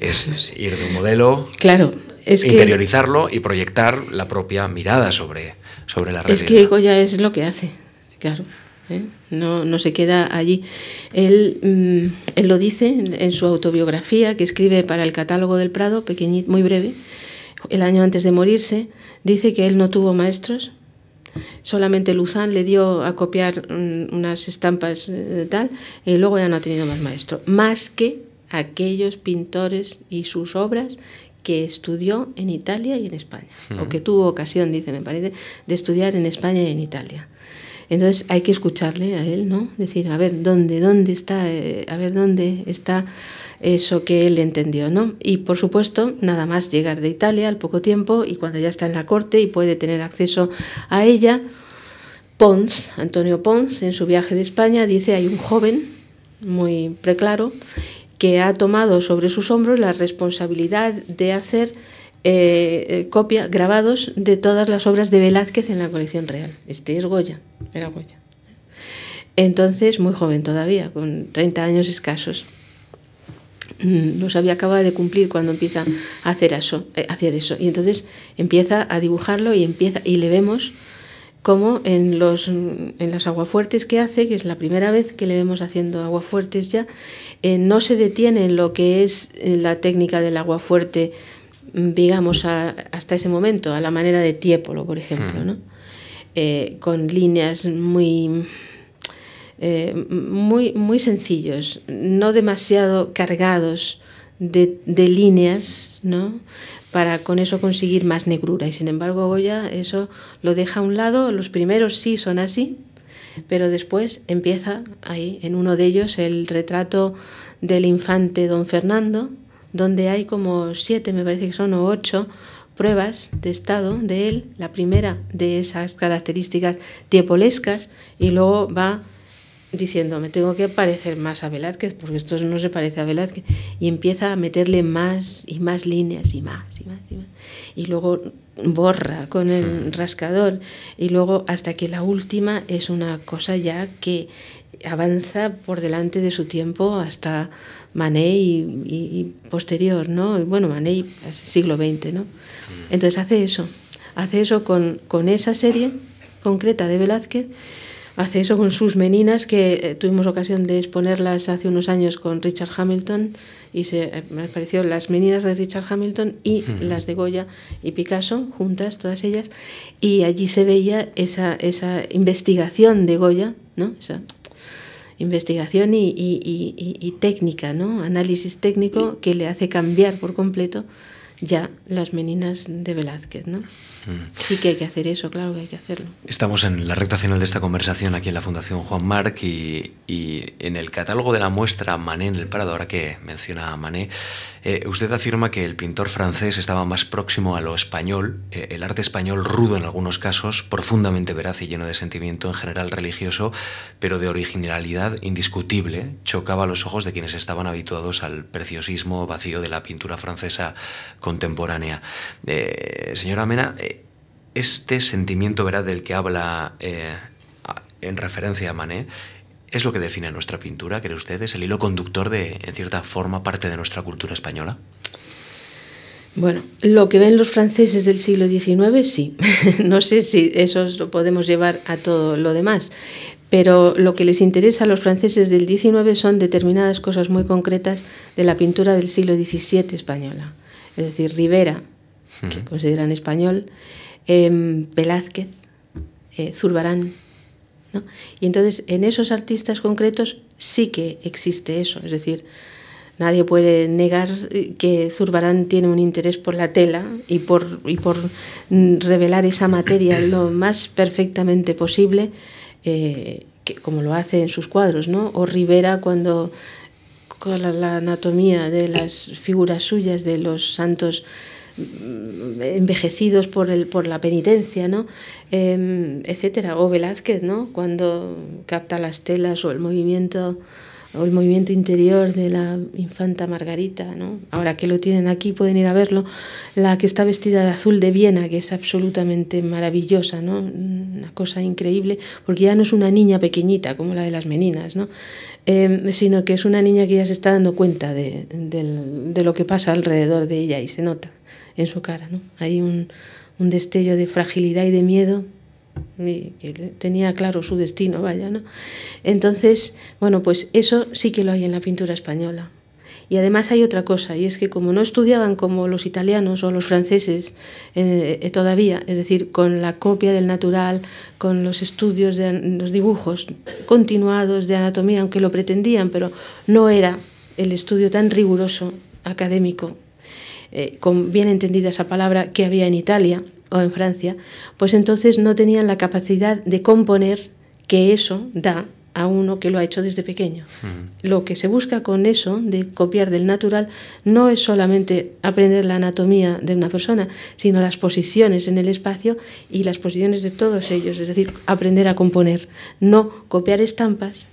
es ir de un modelo, claro, es interiorizarlo y proyectar la propia mirada sobre, sobre la realidad. Es que Goya es lo que hace, claro. ¿eh? No, no, se queda allí. Él, mm, él lo dice en, su autobiografía que escribe para el catálogo del Prado, pequeñito, muy breve, el año antes de morirse, dice que él no tuvo maestros, solamente Luzán le dio a copiar mm, unas estampas eh, tal, y luego ya no ha tenido más maestro, más que aquellos pintores y sus obras que estudió en Italia y en España, o que tuvo ocasión, dice, me parece, de estudiar en España y en Italia. Entonces hay que escucharle a él, ¿no? Decir, a ver, ¿dónde, dónde está, eh, a ver, dónde está eso que él entendió, ¿no? Y por supuesto, nada más llegar de Italia al poco tiempo y cuando ya está en la corte y puede tener acceso a ella, Pons, Antonio Pons, en su viaje de España, dice, hay un joven muy preclaro que ha tomado sobre sus hombros la responsabilidad de hacer eh, copia, grabados de todas las obras de Velázquez en la colección real. Este es Goya, era Goya. Entonces, muy joven todavía, con 30 años escasos. Los mm, había acabado de cumplir cuando empieza a hacer eso, eh, hacer eso. Y entonces empieza a dibujarlo y, empieza, y le vemos como en, los, en las aguafuertes que hace, que es la primera vez que le vemos haciendo aguafuertes ya, eh, no se detiene en lo que es eh, la técnica del aguafuerte, mm, digamos, hasta ese momento, a la manera de Tiepolo, por ejemplo, hmm. ¿no? Eh, con líneas muy eh, muy, muy sencillos, no demasiado cargados de, de líneas, ¿no? Para con eso conseguir más negrura. Y sin embargo, Goya eso lo deja a un lado. Los primeros sí son así, pero después empieza ahí, en uno de ellos, el retrato del infante don Fernando, donde hay como siete, me parece que son, o ocho pruebas de estado de él, la primera de esas características tiepolescas, y luego va diciendo, me tengo que parecer más a Velázquez, porque esto no se parece a Velázquez, y empieza a meterle más y más líneas y más y más y más. Y luego borra con el rascador, y luego hasta que la última es una cosa ya que avanza por delante de su tiempo hasta Manet y, posterior, ¿no? Bueno, Manet siglo XX, ¿no? Entonces hace eso, hace eso con, con esa serie concreta de Velázquez hace eso con sus meninas, que eh, tuvimos ocasión de exponerlas hace unos años con Richard Hamilton, y se, eh, me pareció las meninas de Richard Hamilton y las de Goya y Picasso, juntas, todas ellas, y allí se veía esa, esa investigación de Goya, ¿no? Esa investigación y, y, y, y técnica, ¿no? análisis técnico que le hace cambiar por completo ya las meninas de Velázquez, ¿no? Sí que hay que hacer eso, claro que hay que hacerlo. Estamos en la recta final de esta conversación aquí en la Fundación Juan Marc y, en el catálogo de la muestra Manet en el Prado, ahora que menciona a Manet, eh, usted afirma que el pintor francés estaba más próximo a lo español, eh, el arte español rudo en algunos casos, profundamente veraz y lleno de sentimiento en general religioso, pero de originalidad indiscutible, chocaba a los ojos de quienes estaban habituados al preciosismo vacío de la pintura francesa contemporánea. Eh, señora Mena, este sentimiento ¿verdad? del que habla eh, en referencia a Manet es lo que define nuestra pintura, ¿cree usted? ¿Es el hilo conductor de, en cierta forma, parte de nuestra cultura española? Bueno, lo que ven los franceses del siglo XIX, sí. no sé si eso lo podemos llevar a todo lo demás, pero lo que les interesa a los franceses del XIX son determinadas cosas muy concretas de la pintura del siglo XVII española. Es decir, Rivera, que consideran español, eh, Velázquez, eh, Zurbarán. ¿no? Y entonces en esos artistas concretos sí que existe eso, es decir, nadie puede negar que Zurbarán tiene un interés por la tela y por, y por revelar esa materia lo más perfectamente posible, eh, que, como lo hace en sus cuadros, ¿no? o Rivera cuando con la, anatomía de las figuras suyas de los santos Mm, envejecidos por, el, por la penitencia, ¿no? Eh, etcétera. O Velázquez, ¿no? Cuando capta las telas o el movimiento o el movimiento interior de la infanta Margarita, ¿no? Ahora que lo tienen aquí pueden ir a verlo, la que está vestida de azul de Viena, que es absolutamente maravillosa, ¿no? Una cosa increíble, porque ya no es una niña pequeñita como la de las meninas, ¿no? Em, sino que es una niña que ya se está dando cuenta de, de lo que pasa alrededor de ella y se nota en su cara. ¿no? Hay un, un destello de fragilidad y de miedo y que tenía claro su destino, vaya, ¿no? Entonces, bueno, pues eso sí que lo hay en la pintura española. Y además hay otra cosa, y es que como no estudiaban como los italianos o los franceses eh, todavía, es decir, con la copia del natural, con los estudios de los dibujos continuados de anatomía, aunque lo pretendían, pero no era el estudio tan riguroso académico eh, con bien entendida esa palabra, que había en Italia o en Francia, pues entonces no tenían la capacidad de componer que eso da a uno que lo ha hecho desde pequeño. Lo que se busca con eso, de copiar del natural, no es solamente aprender la anatomía de una persona, sino las posiciones en el espacio y las posiciones de todos ellos, es decir, aprender a componer, no copiar estampas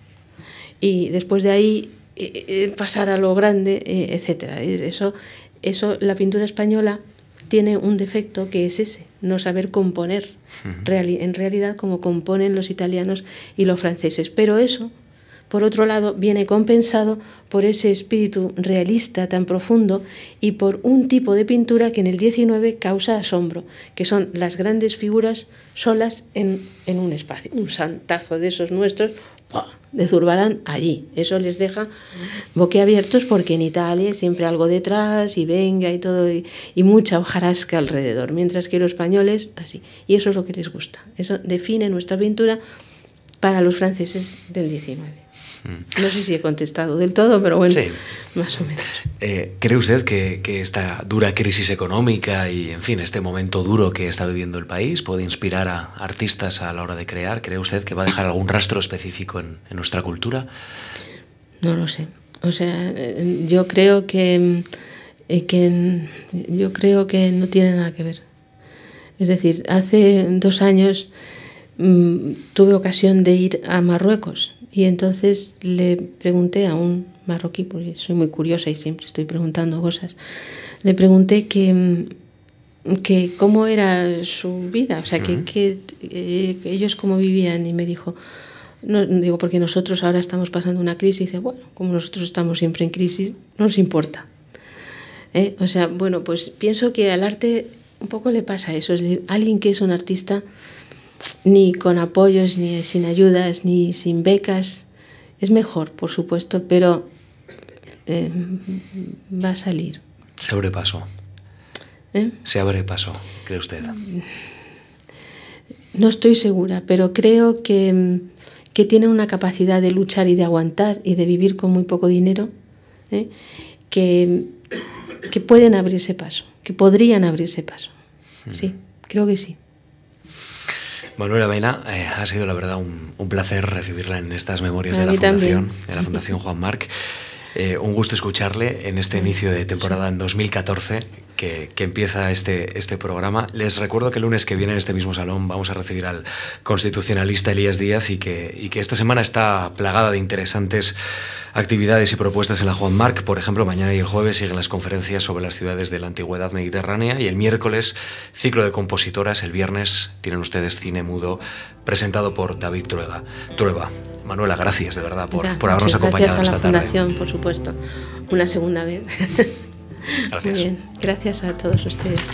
y después de ahí eh, eh, pasar a lo grande, etcétera. Eso eso, la pintura española tiene un defecto que es ese, no saber componer en realidad como componen los italianos y los franceses. Pero eso, por otro lado, viene compensado por ese espíritu realista tan profundo y por un tipo de pintura que en el XIX causa asombro, que son las grandes figuras solas en, en un espacio. Un santazo de esos nuestros, de Zurbarán allí. Eso les deja boquiabiertos porque en Italia siempre algo detrás y venga y todo y, mucha hojarasca alrededor, mientras que los españoles así. Y eso es lo que les gusta. Eso define nuestra pintura para los franceses del 19. No sé si he contestado del todo, pero bueno, más o menos. Eh, ¿Cree usted que, esta dura crisis económica y, en fin, este momento duro que está viviendo el país puede inspirar a artistas a la hora de crear? ¿Cree usted que va a dejar algún rastro específico en, nuestra cultura? No lo sé. O sea, yo creo que, eh, que yo creo que no tiene nada que ver. Es decir, hace dos años mm, tuve ocasión de ir a Marruecos y entonces le pregunté a un marroquí, porque soy muy curiosa y siempre estoy preguntando cosas, le pregunté que, que cómo era su vida, o sea, que, eh, ellos cómo vivían y me dijo, no, digo, porque nosotros ahora estamos pasando una crisis y dice, bueno, como nosotros estamos siempre en crisis, no nos importa. ¿Eh? O sea, bueno, pues pienso que al arte un poco le pasa eso, es decir, alguien que es un artista ni con apoyos, ni sin ayudas, ni sin becas. Es mejor, por supuesto, pero eh, va a salir. Se abre paso. ¿Eh? Se abre paso, cree usted. No estoy segura, pero creo que, que tienen una capacidad de luchar y de aguantar y de vivir con muy poco dinero, ¿eh? que, que pueden abrirse paso, que podrían abrirse paso. Sí, creo que sí. Manuela Baena, eh, ha sido la verdad un, placer recibirla en estas memorias de la Fundación, de la Fundación Juan Marc. Eh, un gusto escucharle en este inicio de temporada en 2014 que, empieza este, este programa. Les recuerdo que el lunes que viene en este mismo salón vamos a recibir al constitucionalista Elías Díaz y que, y que esta semana está plagada de interesantes actividades y propuestas en la Juan Marc. Por ejemplo, mañana y el jueves siguen las conferencias sobre las ciudades de la antigüedad mediterránea y el miércoles ciclo de compositoras. El viernes tienen ustedes cine mudo presentado por David Trueba. Trueba. Manuela, gracias de verdad por, por habernos acompañado gracias a la Fundación, por supuesto. Una segunda vez. Gracias. Muy bien. Gracias a todos ustedes.